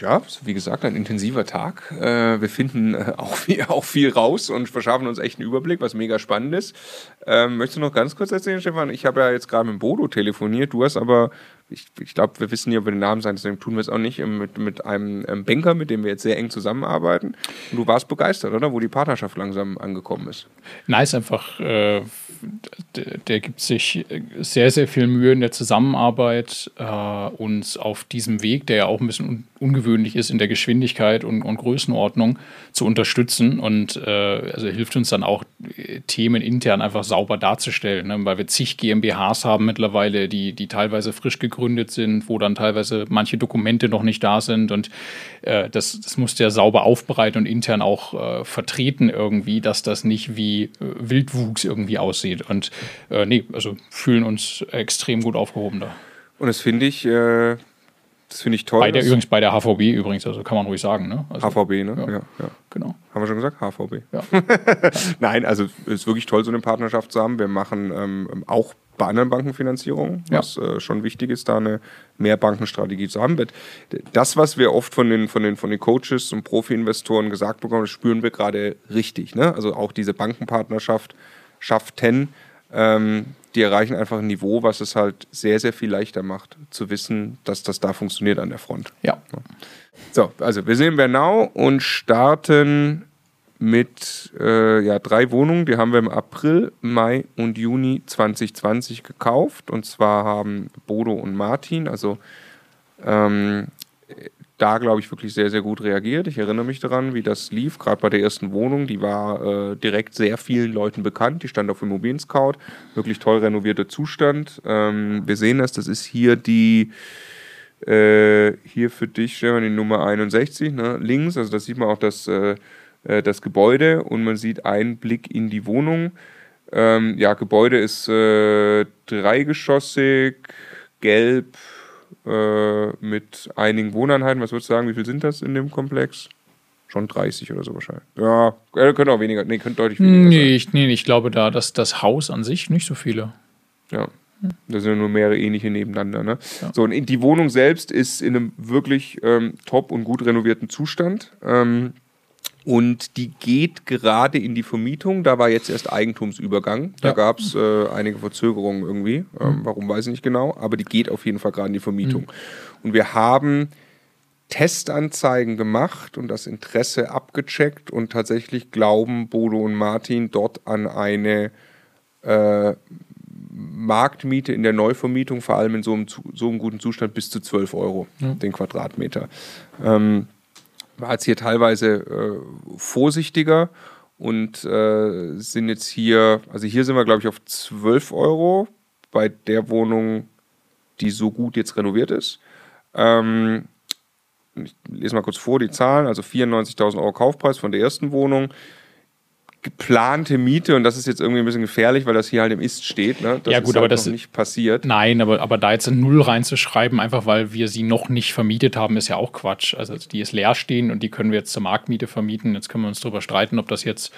ja, wie gesagt, ein intensiver Tag. Äh, wir finden äh, auch, viel, auch viel raus und verschaffen uns echt einen Überblick, was mega spannend ist. Ähm, möchtest du noch ganz kurz erzählen, Stefan? Ich habe ja jetzt gerade mit Bodo telefoniert. Du hast aber, ich, ich glaube, wir wissen ja über den Namen sein, deswegen tun wir es auch nicht, ähm, mit, mit einem ähm, Banker, mit dem wir jetzt sehr eng zusammenarbeiten. Und du warst begeistert, oder? Wo die Partnerschaft langsam angekommen ist. Nice, einfach. Äh, der, der, gibt sich sehr, sehr viel Mühe in der Zusammenarbeit, äh, uns auf diesem Weg, der ja auch ein bisschen un ungewöhnlich ist in der Geschwindigkeit und, und Größenordnung, zu unterstützen. Und äh, also hilft uns dann auch, äh, Themen intern einfach sauber darzustellen, ne? weil wir zig GmbHs haben mittlerweile, die, die teilweise frisch gegründet sind, wo dann teilweise manche Dokumente noch nicht da sind. Und äh, das, das musst du ja sauber aufbereiten und intern auch äh, vertreten irgendwie, dass das nicht wie äh, Wildwuchs irgendwie aussieht. Und äh, nee, also fühlen uns extrem gut aufgehoben da. Und das finde ich, äh, das finde ich toll. Bei der, übrigens bei der HVB übrigens, also kann man ruhig sagen. Ne? Also, HVB, ne? Ja. ja, ja. Genau. Haben wir schon gesagt? HVB. Ja. Nein, also es ist wirklich toll, so eine Partnerschaft zu haben. Wir machen ähm, auch bei anderen Bankenfinanzierungen, was ja. äh, schon wichtig ist, da eine Mehrbankenstrategie zu haben. Das, was wir oft von den, von den, von den Coaches und Profi-Investoren gesagt bekommen, das spüren wir gerade richtig. Ne? Also auch diese Bankenpartnerschaft schafften, ähm, die erreichen einfach ein Niveau, was es halt sehr, sehr viel leichter macht, zu wissen, dass das da funktioniert an der Front. Ja. So, also wir in Bernau und starten mit äh, ja, drei Wohnungen. Die haben wir im April, Mai und Juni 2020 gekauft. Und zwar haben Bodo und Martin, also ähm, da, glaube ich, wirklich sehr, sehr gut reagiert. Ich erinnere mich daran, wie das lief, gerade bei der ersten Wohnung. Die war äh, direkt sehr vielen Leuten bekannt. Die stand auf Immobilien Scout. Wirklich toll renovierter Zustand. Ähm, wir sehen das, das ist hier die, äh, hier für dich, Stefan, die Nummer 61, ne? links. Also, das sieht man auch das, äh, äh, das Gebäude und man sieht einen Blick in die Wohnung. Ähm, ja, Gebäude ist äh, dreigeschossig, gelb, äh, mit einigen Wohneinheiten. Was würdest du sagen, wie viel sind das in dem Komplex? Schon 30 oder so wahrscheinlich. Ja, äh, könnte auch weniger, nee, könnte deutlich weniger nee, sein. Ich, nee, ich glaube da, dass das Haus an sich nicht so viele. Ja. Da sind ja nur mehrere ähnliche nebeneinander. Ne? Ja. So, und die Wohnung selbst ist in einem wirklich ähm, top und gut renovierten Zustand. Ähm, und die geht gerade in die Vermietung. Da war jetzt erst Eigentumsübergang. Da ja. gab es äh, einige Verzögerungen irgendwie. Ähm, mhm. Warum weiß ich nicht genau. Aber die geht auf jeden Fall gerade in die Vermietung. Mhm. Und wir haben Testanzeigen gemacht und das Interesse abgecheckt. Und tatsächlich glauben Bodo und Martin dort an eine äh, Marktmiete in der Neuvermietung, vor allem in so einem, so einem guten Zustand, bis zu 12 Euro ja. den Quadratmeter. Ähm, war jetzt hier teilweise äh, vorsichtiger und äh, sind jetzt hier, also hier sind wir glaube ich auf 12 Euro bei der Wohnung, die so gut jetzt renoviert ist. Ähm, ich lese mal kurz vor die Zahlen, also 94.000 Euro Kaufpreis von der ersten Wohnung, geplante Miete, und das ist jetzt irgendwie ein bisschen gefährlich, weil das hier halt im Ist steht. Ne? Das ja, gut, ist aber halt das noch nicht passiert. Nein, aber, aber da jetzt ein Null reinzuschreiben, einfach weil wir sie noch nicht vermietet haben, ist ja auch Quatsch. Also die ist leer stehen und die können wir jetzt zur Marktmiete vermieten. Jetzt können wir uns darüber streiten, ob das jetzt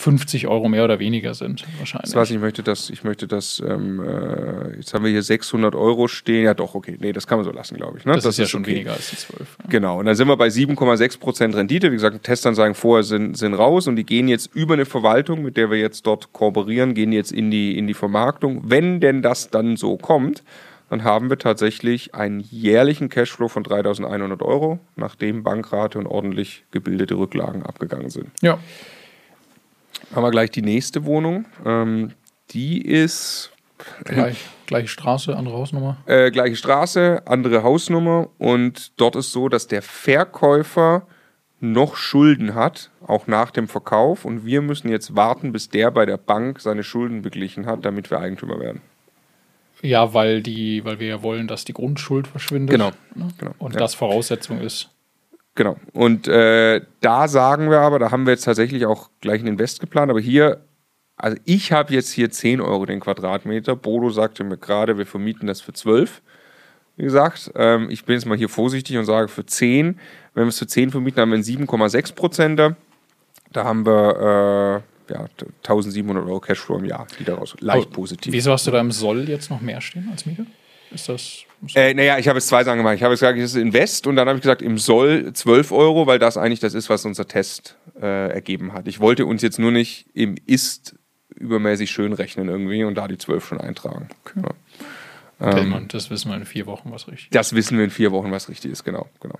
50 Euro mehr oder weniger sind, wahrscheinlich. Das weiß ich, ich möchte das, ich möchte das, ähm, äh, jetzt haben wir hier 600 Euro stehen. Ja, doch, okay. Nee, das kann man so lassen, glaube ich. Ne? Das, das, ist ja schon okay. weniger als die 12. Ja. Genau. Und dann sind wir bei 7,6% Rendite. Wie gesagt, Testanzeigen vorher sind, sind raus und die gehen jetzt über eine Verwaltung, mit der wir jetzt dort kooperieren, gehen jetzt in die, in die Vermarktung. Wenn denn das dann so kommt, dann haben wir tatsächlich einen jährlichen Cashflow von 3.100 Euro, nachdem Bankrate und ordentlich gebildete Rücklagen abgegangen sind. Ja haben wir gleich die nächste Wohnung. Ähm, die ist. Gleich, gleiche Straße, andere Hausnummer? Äh, gleiche Straße, andere Hausnummer. Und dort ist so, dass der Verkäufer noch Schulden hat, auch nach dem Verkauf. Und wir müssen jetzt warten, bis der bei der Bank seine Schulden beglichen hat, damit wir Eigentümer werden. Ja, weil, die, weil wir ja wollen, dass die Grundschuld verschwindet. Genau. Ne? genau. Und ja. das Voraussetzung ist. Genau. Und äh, da sagen wir aber, da haben wir jetzt tatsächlich auch gleich ein Invest geplant, aber hier, also ich habe jetzt hier 10 Euro den Quadratmeter. Bodo sagte mir gerade, wir vermieten das für 12. Wie gesagt, ähm, ich bin jetzt mal hier vorsichtig und sage für 10. Wenn wir es für 10 vermieten, haben wir einen 7,6 Prozenter. Da haben wir äh, ja, 1700 Euro Cashflow im Jahr, die daraus leicht Aber positiv. Wieso hast du da im Soll jetzt noch mehr stehen als Miete? Ist das. Äh, naja, ich habe jetzt zwei Sachen gemacht. Ich habe jetzt gesagt, das ist Invest und dann habe ich gesagt, im Soll 12 Euro, weil das eigentlich das ist, was unser Test äh, ergeben hat. Ich wollte uns jetzt nur nicht im Ist übermäßig schön rechnen irgendwie und da die 12 schon eintragen. Okay. Ja. Ähm, das wissen wir in vier Wochen, was richtig Das wissen wir in vier Wochen, was richtig ist, genau. genau.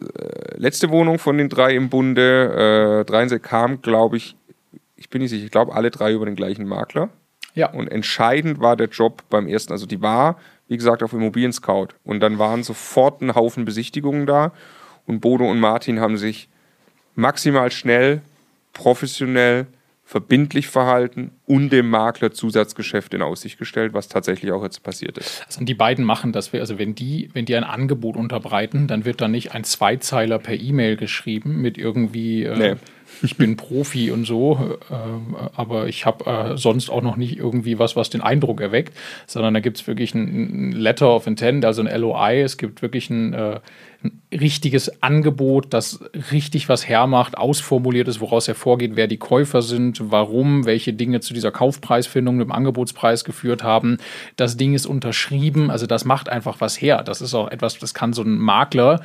Äh, letzte Wohnung von den drei im Bunde, äh, 63 kam, glaube ich, ich bin nicht sicher, ich glaube alle drei über den gleichen Makler. Ja. Und entscheidend war der Job beim ersten. Also die war, wie gesagt, auf Immobilien Scout. Und dann waren sofort ein Haufen Besichtigungen da. Und Bodo und Martin haben sich maximal schnell, professionell, verbindlich verhalten und dem Makler Zusatzgeschäft in Aussicht gestellt, was tatsächlich auch jetzt passiert ist. Also die beiden machen das. Also wenn die, wenn die ein Angebot unterbreiten, dann wird da nicht ein Zweizeiler per E-Mail geschrieben mit irgendwie, äh, Nee. Ich bin Profi und so, äh, aber ich habe äh, sonst auch noch nicht irgendwie was, was den Eindruck erweckt, sondern da gibt es wirklich ein, ein Letter of Intent, also ein LOI. Es gibt wirklich ein, äh, ein richtiges Angebot, das richtig was hermacht, ausformuliert ist, woraus hervorgeht, wer die Käufer sind, warum, welche Dinge zu dieser Kaufpreisfindung, dem Angebotspreis geführt haben. Das Ding ist unterschrieben, also das macht einfach was her. Das ist auch etwas, das kann so ein Makler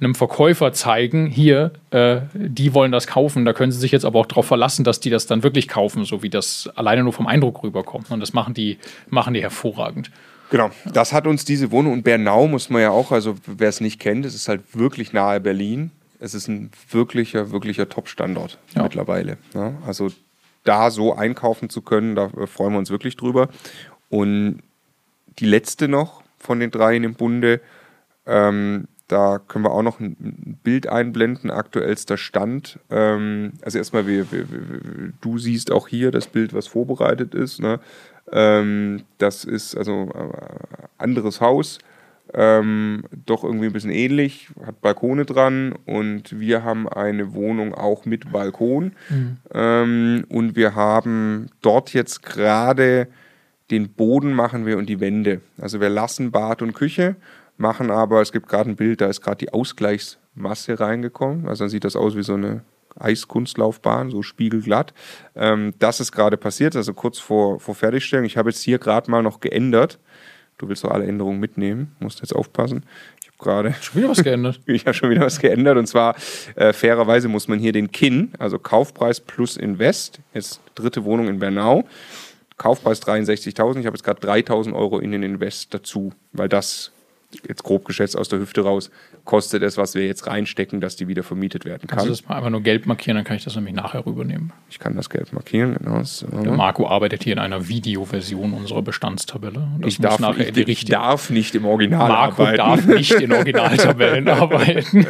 einem Verkäufer zeigen, hier, äh, die wollen das kaufen, da können sie sich jetzt aber auch darauf verlassen, dass die das dann wirklich kaufen, so wie das alleine nur vom Eindruck rüberkommt. Und das machen die, machen die hervorragend. Genau, das hat uns diese Wohnung und Bernau muss man ja auch, also wer es nicht kennt, es ist halt wirklich nahe Berlin. Es ist ein wirklicher, wirklicher Top-Standort Ja. mittlerweile. Ja, also da so einkaufen zu können, da äh, freuen wir uns wirklich drüber. Und die letzte noch von den dreien im Bunde, ähm, da können wir auch noch ein Bild einblenden, aktuellster Stand. Ähm, also erstmal, wir, wir, wir, du siehst auch hier das Bild, was vorbereitet ist. Ne? Ähm, das ist also äh, anderes Haus, ähm, doch irgendwie ein bisschen ähnlich, hat Balkone dran und wir haben eine Wohnung auch mit Balkon. Ähm, und wir haben dort jetzt gerade den Boden machen wir und die Wände. Also wir lassen Bad und Küche, machen aber, es gibt gerade ein Bild, da ist gerade die Ausgleichsmasse reingekommen. Also dann sieht das aus wie so eine Eiskunstlaufbahn, so spiegelglatt. Ähm, das ist gerade passiert, also kurz vor, vor Fertigstellung. Ich habe jetzt hier gerade mal noch geändert. Du willst doch alle Änderungen mitnehmen, musst jetzt aufpassen. Ich habe gerade Schon wieder was geändert. ich habe schon wieder was geändert. Und zwar, äh, fairerweise muss man hier den KIN, also Kaufpreis plus Invest, jetzt dritte Wohnung in Bernau, Kaufpreis 63.000. Ich habe jetzt gerade 3.000 Euro in den Invest dazu, weil das jetzt grob geschätzt aus der Hüfte raus kostet es, was wir jetzt reinstecken, dass die wieder vermietet werden Kannst kann. du das mal einfach nur gelb markieren, dann kann ich das nämlich nachher rübernehmen. Ich kann das Geld markieren. Genau. So. Der Marco arbeitet hier in einer Videoversion unserer Bestandstabelle. Das Ich darf, ich, die ich richtige. darf nicht im Original Marco arbeiten. darf nicht in Originaltabellen arbeiten.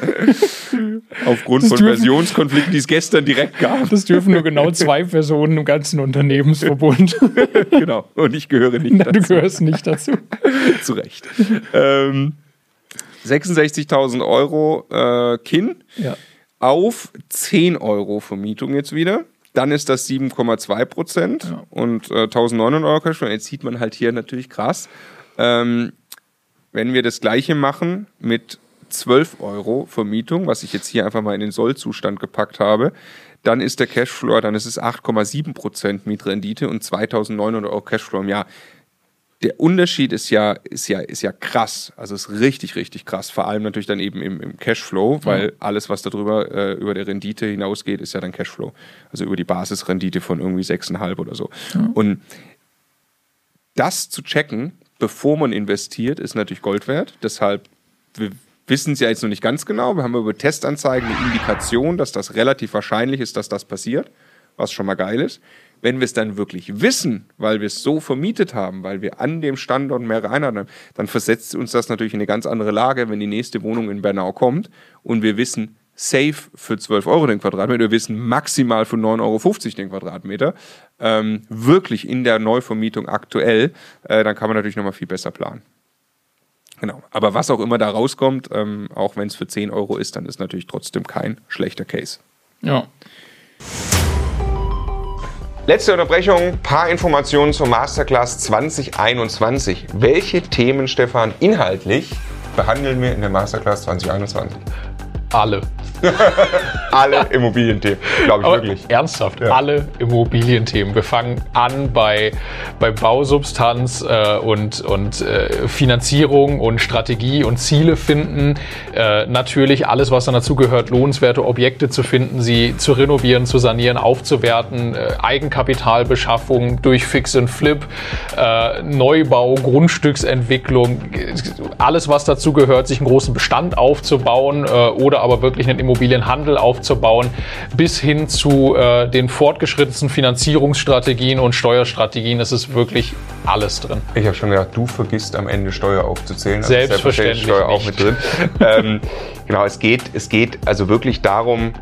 Aufgrund Das von dürfen- Versionskonflikten, die es gestern direkt gab. Das dürfen nur genau zwei Personen im ganzen Unternehmensverbund. genau. Und ich gehöre nicht Na, du dazu. gehörst nicht dazu. zu Recht. ähm, 66.000 Euro äh, KIN Ja. auf 10 Euro Vermietung jetzt wieder. Dann ist das 7,2 Prozent Ja. und äh, 1.900 Euro Cashflow. Jetzt sieht man halt hier natürlich krass. Ähm, wenn wir das gleiche machen mit 12 Euro Vermietung, was ich jetzt hier einfach mal in den Sollzustand gepackt habe, dann ist der Cashflow, dann ist es 8,7 Prozent Mietrendite und 2.900 Euro Cashflow im Jahr der Unterschied ist ja, ist ja, ist ja krass. Also ist richtig, richtig krass. Vor allem natürlich dann eben im, im Cashflow, weil alles, was darüber äh, über der Rendite hinausgeht, ist ja dann Cashflow. Also über die Basisrendite von irgendwie 6,5 oder so. Und das zu checken, bevor man investiert, ist natürlich Gold wert. Deshalb, wir wissen es ja jetzt noch nicht ganz genau. Wir haben über Testanzeigen eine Indikation, dass das relativ wahrscheinlich ist, dass das passiert, was schon mal geil ist. Wenn wir es dann wirklich wissen, weil wir es so vermietet haben, weil wir an dem Standort mehrere Einheiten haben, dann versetzt uns das natürlich in eine ganz andere Lage, wenn die nächste Wohnung in Bernau kommt und wir wissen, safe für 12 Euro den Quadratmeter, wir wissen maximal für 9,50 Euro den Quadratmeter, ähm, wirklich in der Neuvermietung aktuell, äh, dann kann man natürlich nochmal viel besser planen. Genau. Aber was auch immer da rauskommt, ähm, auch wenn es für 10 Euro ist, dann ist natürlich trotzdem kein schlechter Case. Ja. Letzte Unterbrechung, paar Informationen zur Masterclass 2021. Welche Themen, Stefan, inhaltlich behandeln wir in der Masterclass 2021? Alle. Alle Immobilienthemen, glaube ich Aber wirklich. Ernsthaft, Ja. alle Immobilienthemen. Wir fangen an bei, bei Bausubstanz äh, und, und äh, Finanzierung und Strategie und Ziele finden. Äh, natürlich alles, was dann dazu gehört, lohnenswerte Objekte zu finden, sie zu renovieren, zu sanieren, aufzuwerten, äh, Eigenkapitalbeschaffung durch Fix and Flip, äh, Neubau, Grundstücksentwicklung, äh, alles, was dazu gehört, sich einen großen Bestand aufzubauen oder aber wirklich einen Immobilienhandel aufzubauen, bis hin zu äh, den fortgeschrittensten Finanzierungsstrategien und Steuerstrategien. Es ist wirklich alles drin. Ich habe schon gedacht, du vergisst am Ende Steuer aufzuzählen. Also Selbstverständlich Steuer auch nicht. mit drin. ähm, genau, es geht, es geht also wirklich darum,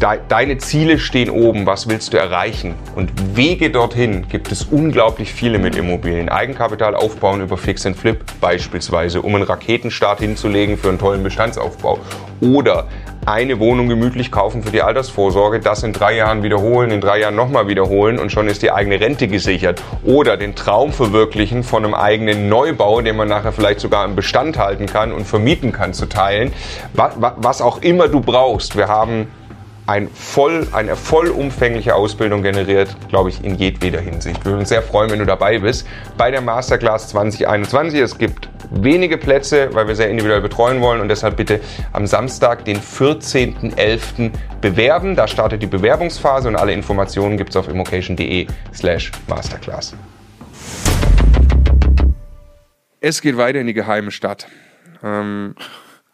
de deine Ziele stehen oben, was willst du erreichen? Und Wege dorthin gibt es unglaublich viele mit Immobilien. Eigenkapital aufbauen über Fix and Flip beispielsweise, um einen Raketenstart hinzulegen für einen tollen Bestandsaufbau. Oder eine Wohnung gemütlich kaufen für die Altersvorsorge, das in drei Jahren wiederholen, in drei Jahren nochmal wiederholen und schon ist die eigene Rente gesichert. Oder den Traum verwirklichen von einem eigenen Neubau, den man nachher vielleicht sogar im Bestand halten kann und vermieten kann, zu teilen. Was auch immer du brauchst. Wir haben ein voll, eine vollumfängliche Ausbildung generiert, glaube ich, in jedweder Hinsicht. Wir würden uns sehr freuen, wenn du dabei bist bei der Masterclass 2021. Es gibt wenige Plätze, weil wir sehr individuell betreuen wollen und deshalb bitte am Samstag, den 14.11. bewerben. Da startet die Bewerbungsphase und alle Informationen gibt es auf immocation.de slash masterclass. Es geht weiter in die geheime Stadt. Ähm,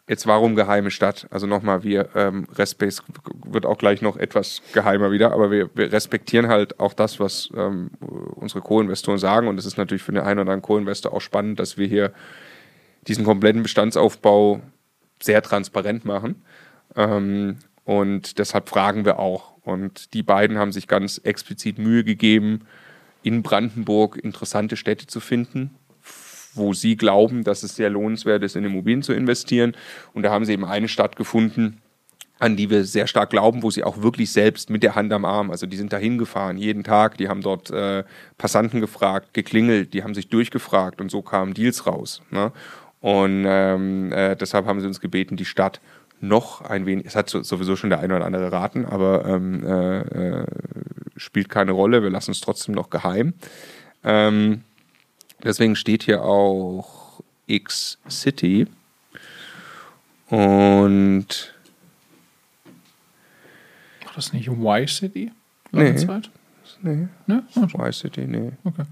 jetzt warum geheime Stadt? Also nochmal, wir ähm, Respekt wird auch gleich noch etwas geheimer wieder, aber wir, wir respektieren halt auch das, was ähm, unsere Co-Investoren sagen. Und es ist natürlich für den einen oder anderen Co-Investor auch spannend, dass wir hier diesen kompletten Bestandsaufbau sehr transparent machen. Ähm, und deshalb fragen wir auch. Und die beiden haben sich ganz explizit Mühe gegeben, in Brandenburg interessante Städte zu finden, wo sie glauben, dass es sehr lohnenswert ist, in Immobilien zu investieren. Und da haben sie eben eine Stadt gefunden, an die wir sehr stark glauben, wo sie auch wirklich selbst mit der Hand am Arm, also die sind da hingefahren, jeden Tag, die haben dort äh, Passanten gefragt, geklingelt, die haben sich durchgefragt und so kamen Deals raus. Ne? Und ähm, äh, deshalb haben sie uns gebeten, die Stadt noch ein wenig, es hat so- sowieso schon der eine oder andere raten, aber ähm, äh, äh, spielt keine Rolle, wir lassen es trotzdem noch geheim. Ähm, deswegen steht hier auch X-City. Und War das nicht Y-City? Nee. Zeit? nee, Ne? Also, Y-City, nee. okay.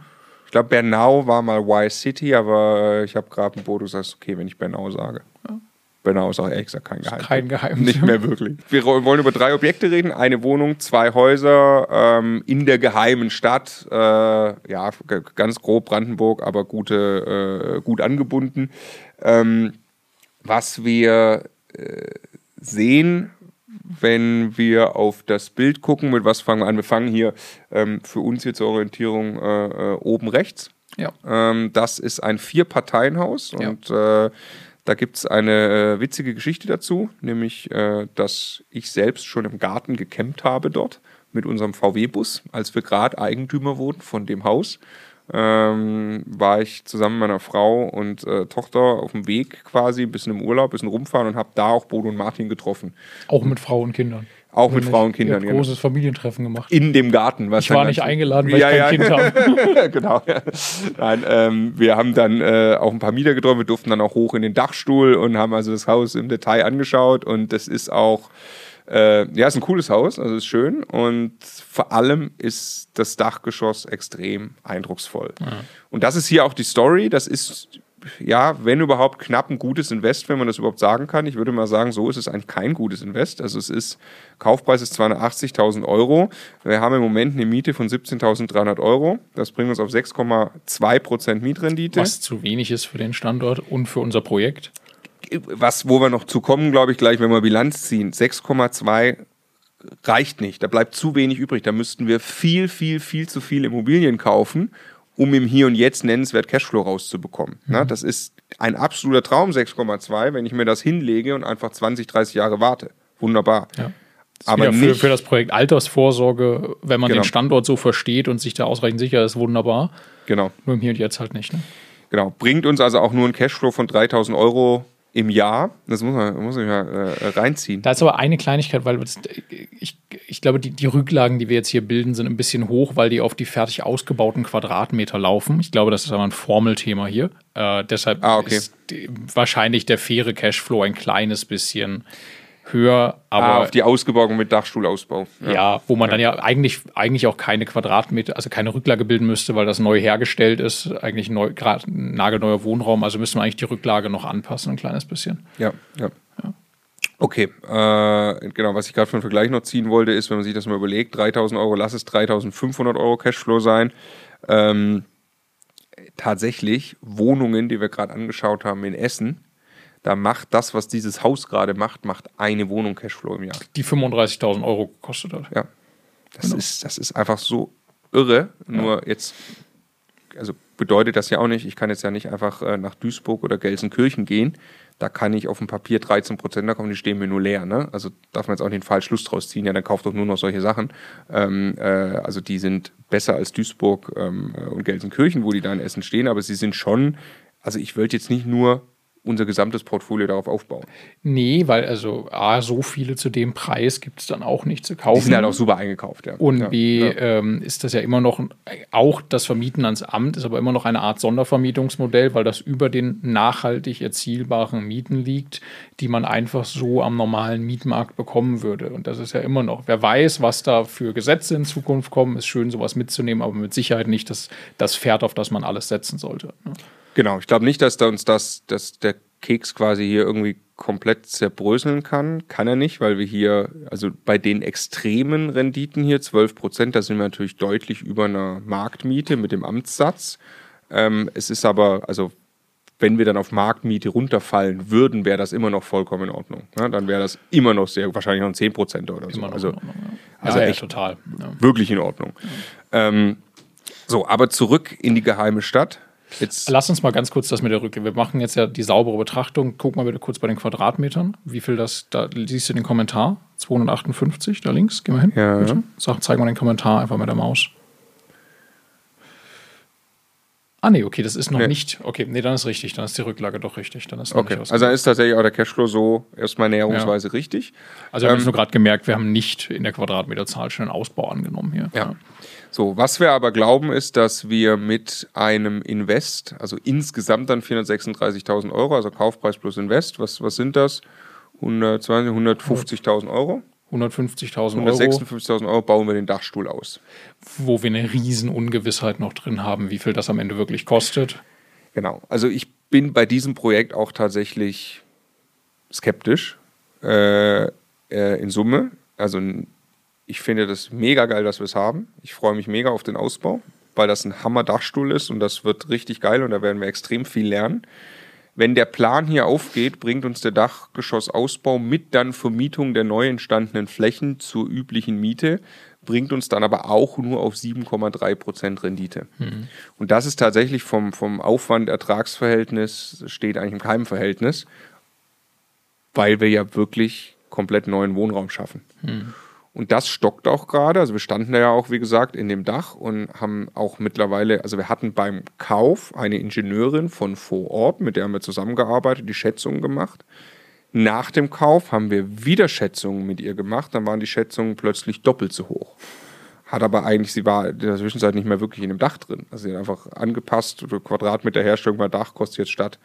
Ich glaube, Bernau war mal Y-City, aber ich habe gerade ein Bodo, sagst okay, wenn ich Bernau sage. Bernau ist auch ehrlich gesagt kein Geheimnis. Kein Geheimnis. Nicht mehr wirklich. Wir wollen über drei Objekte reden. Eine Wohnung, zwei Häuser ähm, in der geheimen Stadt. Äh, ja, ganz grob Brandenburg, aber gute, äh, gut angebunden. Ähm, was wir äh, sehen, wenn wir auf das Bild gucken, mit was fangen wir an? Wir fangen hier ähm, für uns hier zur Orientierung äh, äh, oben rechts. Ja. Ähm, das ist ein Vier-Parteien-Haus Ja. und äh, da gibt es eine äh, witzige Geschichte dazu, nämlich, äh, dass ich selbst schon im Garten gecampt habe dort mit unserem VW-Bus, als wir gerade Eigentümer wurden von dem Haus. Ähm, war ich zusammen mit meiner Frau und äh, Tochter auf dem Weg quasi, ein bisschen im Urlaub, ein bisschen rumfahren und habe da auch Bodo und Martin getroffen. Auch mit Frauen und Kindern. Auch mit Frauen und ihr Kindern. habt genau. großes Familientreffen gemacht. In dem Garten. Was Ich war nicht eingeladen, weil ich kein Kind habe. genau. Ja. Nein, ähm, wir haben dann äh, auch ein paar Mieter getroffen. Wir durften dann auch hoch in den Dachstuhl und haben also das Haus im Detail angeschaut. Und das ist auch, äh, ja, ist ein cooles Haus, also ist schön. Und vor allem ist das Dachgeschoss extrem eindrucksvoll. Und das ist hier auch die Story. Das ist ja, wenn überhaupt knapp ein gutes Invest, wenn man das überhaupt sagen kann. Ich würde mal sagen, so ist es eigentlich kein gutes Invest. Also es ist, Kaufpreis ist 280.000 Euro. Wir haben im Moment eine Miete von 17.300 Euro. Das bringt uns auf 6,2 Prozent Mietrendite. Was zu wenig ist für den Standort und für unser Projekt. Was, wo wir noch zu kommen, glaube ich, gleich, wenn wir Bilanz ziehen. 6,2 reicht nicht. Da bleibt zu wenig übrig. Da müssten wir viel, viel, viel zu viel Immobilien kaufen um im Hier und Jetzt nennenswert Cashflow rauszubekommen. Mhm. Na, das ist ein absoluter Traum, 6,2, wenn ich mir das hinlege und einfach 20, 30 Jahre warte. Wunderbar. Ja. Aber für, für, das Projekt Altersvorsorge, wenn man genau. den Standort so versteht und sich da ausreichend sicher ist, wunderbar. Genau. Nur im Hier und Jetzt halt nicht. Ne? Genau. Bringt uns also auch nur ein Cashflow von 3000 Euro im Jahr. Das muss man, muss man ja äh, reinziehen. Da ist aber eine Kleinigkeit, weil ich, ich glaube, die, die Rücklagen, die wir jetzt hier bilden, sind ein bisschen hoch, weil die auf die fertig ausgebauten Quadratmeter laufen. Ich glaube, das ist aber ein Formelthema hier. Äh, deshalb ah, okay. ist wahrscheinlich der faire Cashflow ein kleines bisschen höher, aber ah, auf die Ausgebauung mit Dachstuhlausbau. Ja, ja wo man ja. dann ja eigentlich, eigentlich auch keine Quadratmeter, also keine Rücklage bilden müsste, weil das neu hergestellt ist, eigentlich neu, ein nagelneuer Wohnraum, also müssen wir eigentlich die Rücklage noch anpassen, ein kleines bisschen. Ja, ja. ja. Okay, äh, genau, was ich gerade für einen Vergleich noch ziehen wollte, ist, wenn man sich das mal überlegt, 3000 Euro, lass es 3500 Euro Cashflow sein. Ähm, tatsächlich Wohnungen, die wir gerade angeschaut haben in Essen, da macht das, was dieses Haus gerade macht, macht eine Wohnung Cashflow im Jahr. Die 35.000 Euro gekostet hat. Ja. Das, genau. ist, das ist einfach so irre. Ja. Nur jetzt, also bedeutet das ja auch nicht, ich kann jetzt ja nicht einfach äh, nach Duisburg oder Gelsenkirchen gehen. Da kann ich auf dem Papier 13 Prozent, da kommen die stehen mir nur leer. Ne? Also darf man jetzt auch nicht den falschen Schluss draus ziehen. Ja, dann kauft doch nur noch solche Sachen. Ähm, äh, also die sind besser als Duisburg ähm, äh, und Gelsenkirchen, wo die da in Essen stehen, aber sie sind schon, also ich wollte jetzt nicht nur unser gesamtes Portfolio darauf aufbauen. Nee, weil also A, so viele zu dem Preis gibt es dann auch nicht zu kaufen. Die sind halt auch super eingekauft, ja. Und ja, B, ja. Ähm, ist das ja immer noch, auch das Vermieten ans Amt ist aber immer noch eine Art Sondervermietungsmodell, weil das über den nachhaltig erzielbaren Mieten liegt, die man einfach so am normalen Mietmarkt bekommen würde. Und das ist ja immer noch, wer weiß, was da für Gesetze in Zukunft kommen, ist schön, sowas mitzunehmen, aber mit Sicherheit nicht das, das Pferd, auf das man alles setzen sollte. Ne? Genau, ich glaube nicht, dass da uns das, dass der Keks quasi hier irgendwie komplett zerbröseln kann. Kann er nicht, weil wir hier, also bei den extremen Renditen hier, 12 Prozent, da sind wir natürlich deutlich über einer Marktmiete mit dem Amtssatz. Ähm, es ist aber, also wenn wir dann auf Marktmiete runterfallen würden, wäre das immer noch vollkommen in Ordnung. Ja, dann wäre das immer noch sehr, wahrscheinlich noch 10 Prozent oder so. also, Ordnung, ja. also ja, echt total. Wirklich in Ordnung. Ähm, so, aber zurück in die geheime Stadt. Jetzt Lass uns mal ganz kurz das mit der Rückkehr. Wir machen jetzt ja die saubere Betrachtung. Guck mal bitte kurz bei den Quadratmetern. Wie viel das, da siehst du den Kommentar? 258, da links. Geh mal hin. Ja. Bitte. Sag, zeig mal den Kommentar einfach mit der Maus. Ah, nee, okay, das ist noch nee. nicht. Okay, nee, dann ist richtig. Dann ist die Rücklage doch richtig. Dann ist okay, also dann ist tatsächlich auch der Cashflow so erstmal näherungsweise ja. richtig. Also, wir haben ähm, nur gerade gemerkt, wir haben nicht in der Quadratmeterzahl schon einen Ausbau angenommen hier. Ja. ja. So, was wir aber glauben, ist, dass wir mit einem Invest, also insgesamt dann 436.000 Euro, also Kaufpreis plus Invest, was, was sind das? 120, 150.000 Euro. 150.000 Euro. 156.000 Euro bauen wir den Dachstuhl aus. Wo wir eine riesen Ungewissheit noch drin haben, wie viel das am Ende wirklich kostet. Genau. Also ich bin bei diesem Projekt auch tatsächlich skeptisch äh, äh, in Summe. Also ich finde das mega geil, dass wir es haben. Ich freue mich mega auf den Ausbau, weil das ein Hammer-Dachstuhl ist und das wird richtig geil und da werden wir extrem viel lernen. Wenn der Plan hier aufgeht, bringt uns der Dachgeschossausbau mit dann Vermietung der neu entstandenen Flächen zur üblichen Miete, bringt uns dann aber auch nur auf 7,3 Prozent Rendite. Mhm. Und das ist tatsächlich vom, vom Aufwand-Ertragsverhältnis, steht eigentlich im Keimverhältnis, weil wir ja wirklich komplett neuen Wohnraum schaffen. Mhm. Und das stockt auch gerade. Also wir standen da ja auch, wie gesagt, in dem Dach und haben auch mittlerweile, also wir hatten beim Kauf eine Ingenieurin von vor Ort, mit der haben wir zusammengearbeitet, die Schätzungen gemacht. Nach dem Kauf haben wir wieder Schätzungen mit ihr gemacht, dann waren die Schätzungen plötzlich doppelt so hoch. Hat aber eigentlich, sie war in der Zwischenzeit nicht mehr wirklich in dem Dach drin. Also sie hat einfach angepasst, Quadratmeter Herstellung bei Dach kostet jetzt statt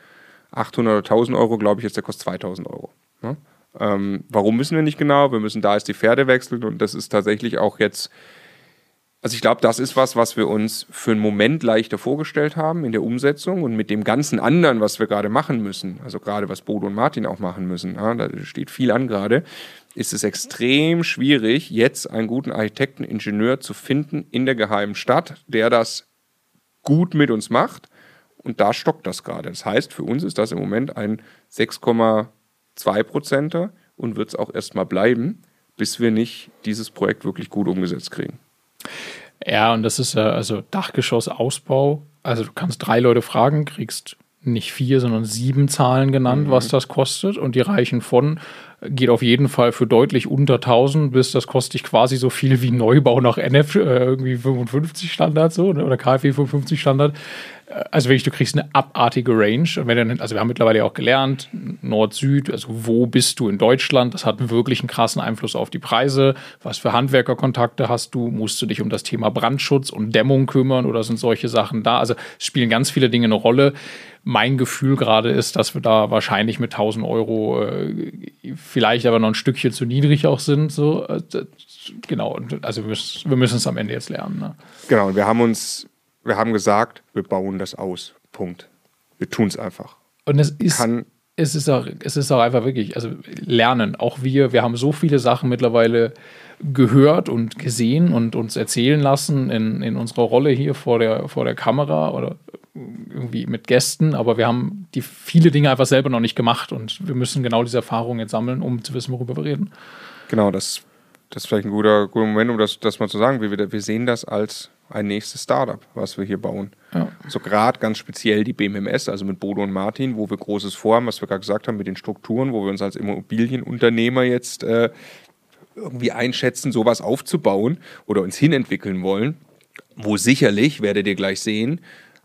800 oder 1000 Euro, glaube ich, jetzt der kostet 2000 Euro. Ja? Ähm, warum müssen wir nicht genau? Wir müssen da erst die Pferde wechseln und das ist tatsächlich auch jetzt Also ich glaube, das ist was, was wir uns für einen Moment leichter vorgestellt haben in der Umsetzung und mit dem ganzen anderen, was wir gerade machen müssen, also gerade was Bodo und Martin auch machen müssen, ja, da steht viel an gerade, ist es extrem schwierig, jetzt einen guten Architekten, Ingenieur zu finden in der geheimen Stadt, der das gut mit uns macht. Und da stockt das gerade. Das heißt, für uns ist das im Moment ein 6,2 Prozenter und wird es auch erstmal bleiben, bis wir nicht dieses Projekt wirklich gut umgesetzt kriegen. Ja, und das ist ja also Dachgeschossausbau. Also du kannst drei Leute fragen, kriegst nicht vier, sondern sieben Zahlen genannt, mhm. was das kostet. Und die reichen von, geht auf jeden Fall für deutlich unter 1000 bis das kostet dich quasi so viel wie Neubau nach NF, äh, irgendwie 55 Standard so, ne, oder KfW 55 Standard. Also wirklich, du kriegst eine abartige Range. Und wenn dann, also wir haben mittlerweile auch gelernt, Nord-Süd, also wo bist du in Deutschland? Das hat wirklich einen krassen Einfluss auf die Preise. Was für Handwerkerkontakte hast du? Musst du dich um das Thema Brandschutz und Dämmung kümmern oder sind solche Sachen da? Also es spielen ganz viele Dinge eine Rolle. Mein Gefühl gerade ist, dass wir da wahrscheinlich mit 1000 Euro äh, vielleicht aber noch ein Stückchen zu niedrig auch sind. So. Äh, genau, also wir müssen, wir müssen es am Ende jetzt lernen. Ne? Genau, und wir haben uns wir haben gesagt, wir bauen das aus. Punkt. Wir tun es einfach. Und es ist, Kann, es, ist auch, es ist auch einfach wirklich, also lernen. Auch wir, wir haben so viele Sachen mittlerweile gehört und gesehen und uns erzählen lassen in, in unserer Rolle hier vor der, vor der Kamera oder irgendwie mit Gästen, aber wir haben die viele Dinge einfach selber noch nicht gemacht und wir müssen genau diese Erfahrungen jetzt sammeln, um zu wissen, worüber wir reden. Genau, das, das ist vielleicht ein guter, guter Moment, um das, das mal zu sagen. Wir, wir sehen das als ein nächstes Startup, was wir hier bauen. Ja. So gerade ganz speziell die BMMS, also mit Bodo und Martin, wo wir Großes vorhaben, was wir gerade gesagt haben mit den Strukturen, wo wir uns als Immobilienunternehmer jetzt äh, irgendwie einschätzen, sowas aufzubauen oder uns hinentwickeln wollen, wo sicherlich, werdet ihr gleich sehen,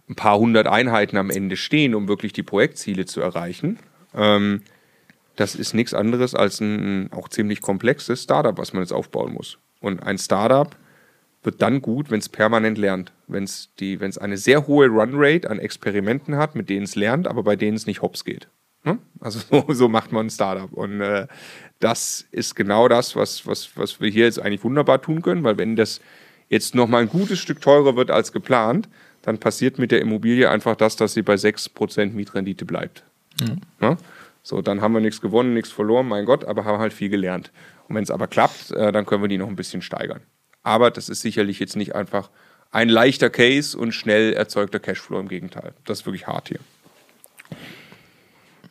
ein paar hundert Einheiten am Ende stehen, um wirklich die Projektziele zu erreichen. Ähm, das ist nichts anderes als ein auch ziemlich komplexes Startup, was man jetzt aufbauen muss. Und ein Startup wird dann gut, wenn es permanent lernt. Wenn es eine sehr hohe Runrate an Experimenten hat, mit denen es lernt, aber bei denen es nicht hops geht. Ne? Also so, so, macht man ein Startup. Und äh, das ist genau das, was, was, was wir hier jetzt eigentlich wunderbar tun können, weil wenn das jetzt nochmal ein gutes Stück teurer wird als geplant, dann passiert mit der Immobilie einfach das, dass sie bei 6% Mietrendite bleibt. Mhm. Ne? So, dann haben wir nichts gewonnen, nichts verloren, mein Gott, aber haben halt viel gelernt. Und wenn es aber klappt, äh, dann können wir die noch ein bisschen steigern. Aber das ist sicherlich jetzt nicht einfach ein leichter Case und schnell erzeugter Cashflow. Im Gegenteil. Das ist wirklich hart hier.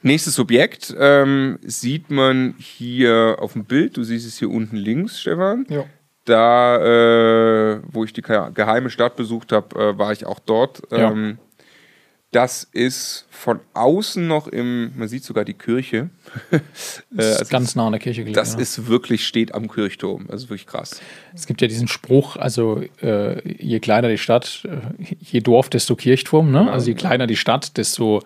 Nächstes Objekt ähm, sieht man hier auf dem Bild. Du siehst es hier unten links, Stefan. Ja. Da, äh, wo ich die geheime Stadt besucht habe, äh, war ich auch dort. Ähm, ja. Das ist von außen noch im, man sieht sogar die Kirche. das ist also ganz nah an der Kirche gelegen. Das ja. ist wirklich, steht am Kirchturm. Das ist wirklich krass. Es gibt ja diesen Spruch, also äh, je kleiner die Stadt, äh, je Dorf, desto Kirchturm. Ne? Also je kleiner die Stadt, desto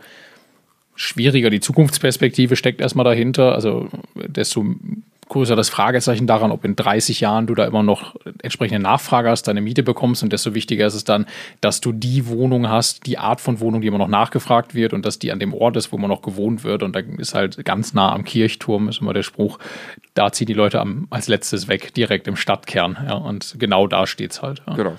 schwieriger die Zukunftsperspektive steckt erstmal dahinter. Also desto größer das Fragezeichen daran, ob in 30 Jahren du da immer noch entsprechende Nachfrage hast, deine Miete bekommst und desto wichtiger ist es dann, dass du die Wohnung hast, die Art von Wohnung, die immer noch nachgefragt wird und dass die an dem Ort ist, wo man noch gewohnt wird und da ist halt ganz nah am Kirchturm, ist immer der Spruch, da ziehen die Leute am, als letztes weg, direkt im Stadtkern ja, und genau da steht's halt. Ja. Genau.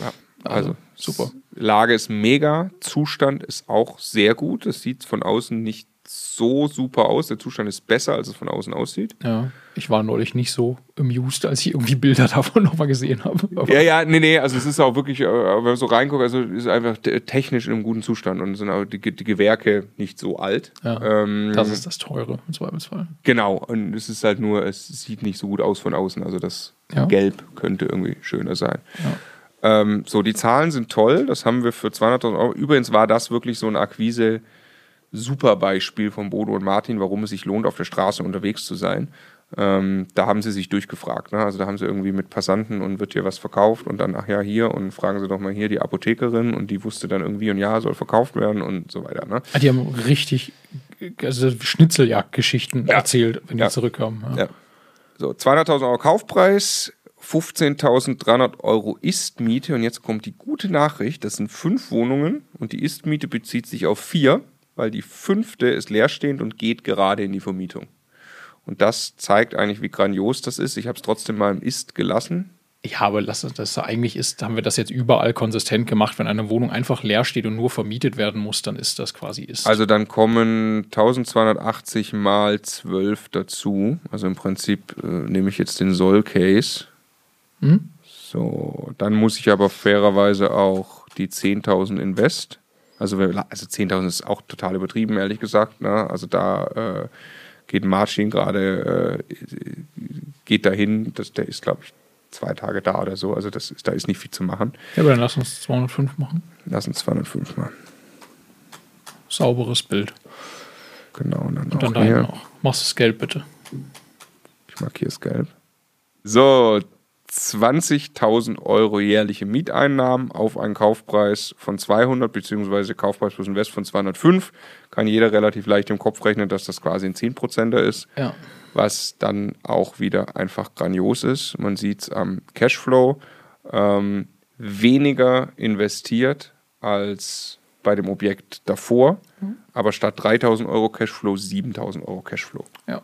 Ja. Also, also super. Lage ist mega, Zustand ist auch sehr gut. Es sieht von außen nicht so super aus. Der Zustand ist besser, als es von außen aussieht. Ja, ich war neulich nicht so amused, als ich irgendwie Bilder davon nochmal gesehen habe. Aber ja, ja, nee, nee, also es ist auch wirklich, äh, wenn man so reinguckt, also es ist einfach technisch in einem guten Zustand und sind auch die, die Gewerke nicht so alt. Ja, ähm, das ist das Teure im Zweifelsfall. Genau, und es ist halt nur, es sieht nicht so gut aus von außen. Also das ja. Gelb könnte irgendwie schöner sein. Ja. Ähm, so, die Zahlen sind toll, das haben wir für 200.000 Euro. Übrigens war das wirklich so eine Akquise- super Beispiel von Bodo und Martin, warum es sich lohnt, auf der Straße unterwegs zu sein. Ähm, da haben sie sich durchgefragt. Ne? Also da haben sie irgendwie mit Passanten und wird hier was verkauft und dann, ach ja, hier und fragen sie doch mal hier die Apothekerin und die wusste dann irgendwie und ja, soll verkauft werden und so weiter. Ne? Ah, die haben richtig also Schnitzeljagdgeschichten ja. erzählt, wenn die ja. zurückkommen. Ja. ja. So, 200.000 Euro Kaufpreis, 15.300 Euro Istmiete und jetzt kommt die gute Nachricht, das sind fünf Wohnungen und die Istmiete bezieht sich auf vier weil die fünfte ist leerstehend und geht gerade in die Vermietung. Und das zeigt eigentlich, wie grandios das ist. Ich habe es trotzdem mal im Ist gelassen. Ja, aber lass uns das eigentlich ist, haben wir das jetzt überall konsistent gemacht. Wenn eine Wohnung einfach leer steht und nur vermietet werden muss, dann ist das quasi ist. Also dann kommen 1280 mal 12 dazu. Also im Prinzip äh, nehme ich jetzt den Soll-Case. Mhm. So, dann muss ich aber fairerweise auch die 10.000 Invest. Also, also 10.000 ist auch total übertrieben, ehrlich gesagt. Ne? Also da äh, geht Marcin gerade, äh, geht dahin. Das, der ist, glaube ich, zwei Tage da oder so. Also das ist, da ist nicht viel zu machen. Ja, aber dann lass uns 205 machen. Lass uns 205 mal. Sauberes Bild. Genau, und dann, Und dann auch da noch. Machst das Gelb bitte. Ich markiere es gelb. So, 20.000 Euro jährliche Mieteinnahmen auf einen Kaufpreis von 200 beziehungsweise Kaufpreis plus Invest von 205. Kann jeder relativ leicht im Kopf rechnen, dass das quasi ein 10%er ist, Ja. was dann auch wieder einfach grandios ist. Man sieht es am Cashflow. Ähm, weniger investiert als bei dem Objekt davor, aber statt 3.000 Euro Cashflow 7.000 Euro Cashflow. ja.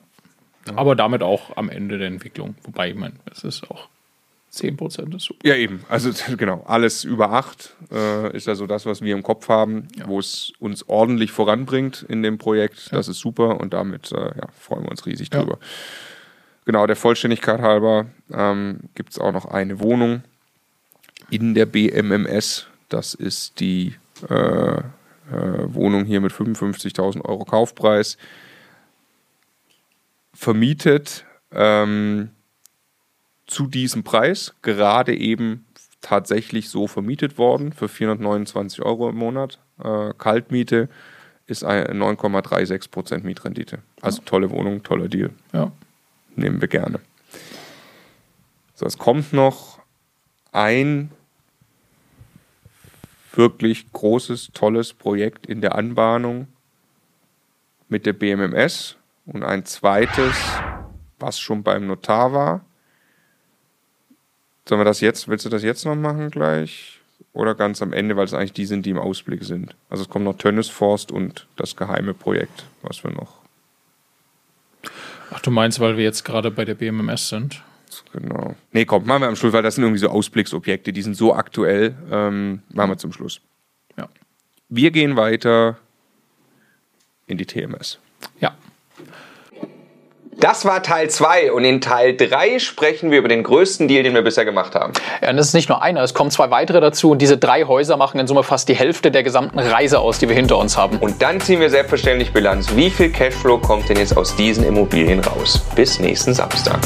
Aber damit auch am Ende der Entwicklung. Wobei, ich meine, es ist auch 10% ist super. Ja, eben. Also genau, alles über acht äh, ist also das, was wir im Kopf haben, Ja. wo es uns ordentlich voranbringt in dem Projekt. Das ist super und damit äh, ja, freuen wir uns riesig Ja. drüber. Genau, der Vollständigkeit halber ähm, gibt es auch noch eine Wohnung in der BMMS. Das ist die äh, äh, Wohnung hier mit 55.000 Euro Kaufpreis. Vermietet ähm, zu diesem Preis gerade eben tatsächlich so vermietet worden für 429 Euro im Monat. Äh, Kaltmiete ist ein 9,36% Mietrendite. Also tolle Wohnung, toller Deal. Ja. Nehmen wir gerne. So, es kommt noch ein wirklich großes, tolles Projekt in der Anbahnung mit der BMMS und ein zweites, was schon beim Notar war. Sollen wir das jetzt, willst du das jetzt noch machen gleich? Oder ganz am Ende, weil es eigentlich die sind, die im Ausblick sind. Also es kommt noch Tönnesforst und das geheime Projekt, was wir noch. Ach, du meinst, weil wir jetzt gerade bei der BMMS sind? Genau. Nee, komm, machen wir am Schluss, weil das sind irgendwie so Ausblicksobjekte, die sind so aktuell. Ähm, machen wir zum Schluss. Ja. Wir gehen weiter in die TMS. Ja. Das war Teil 2 und in Teil 3 sprechen wir über den größten Deal, den wir bisher gemacht haben. Ja, und es ist nicht nur einer, es kommen zwei weitere dazu und diese drei Häuser machen in Summe fast die Hälfte der gesamten Reise aus, die wir hinter uns haben. Und dann ziehen wir selbstverständlich Bilanz. Wie viel Cashflow kommt denn jetzt aus diesen Immobilien raus? Bis nächsten Samstag.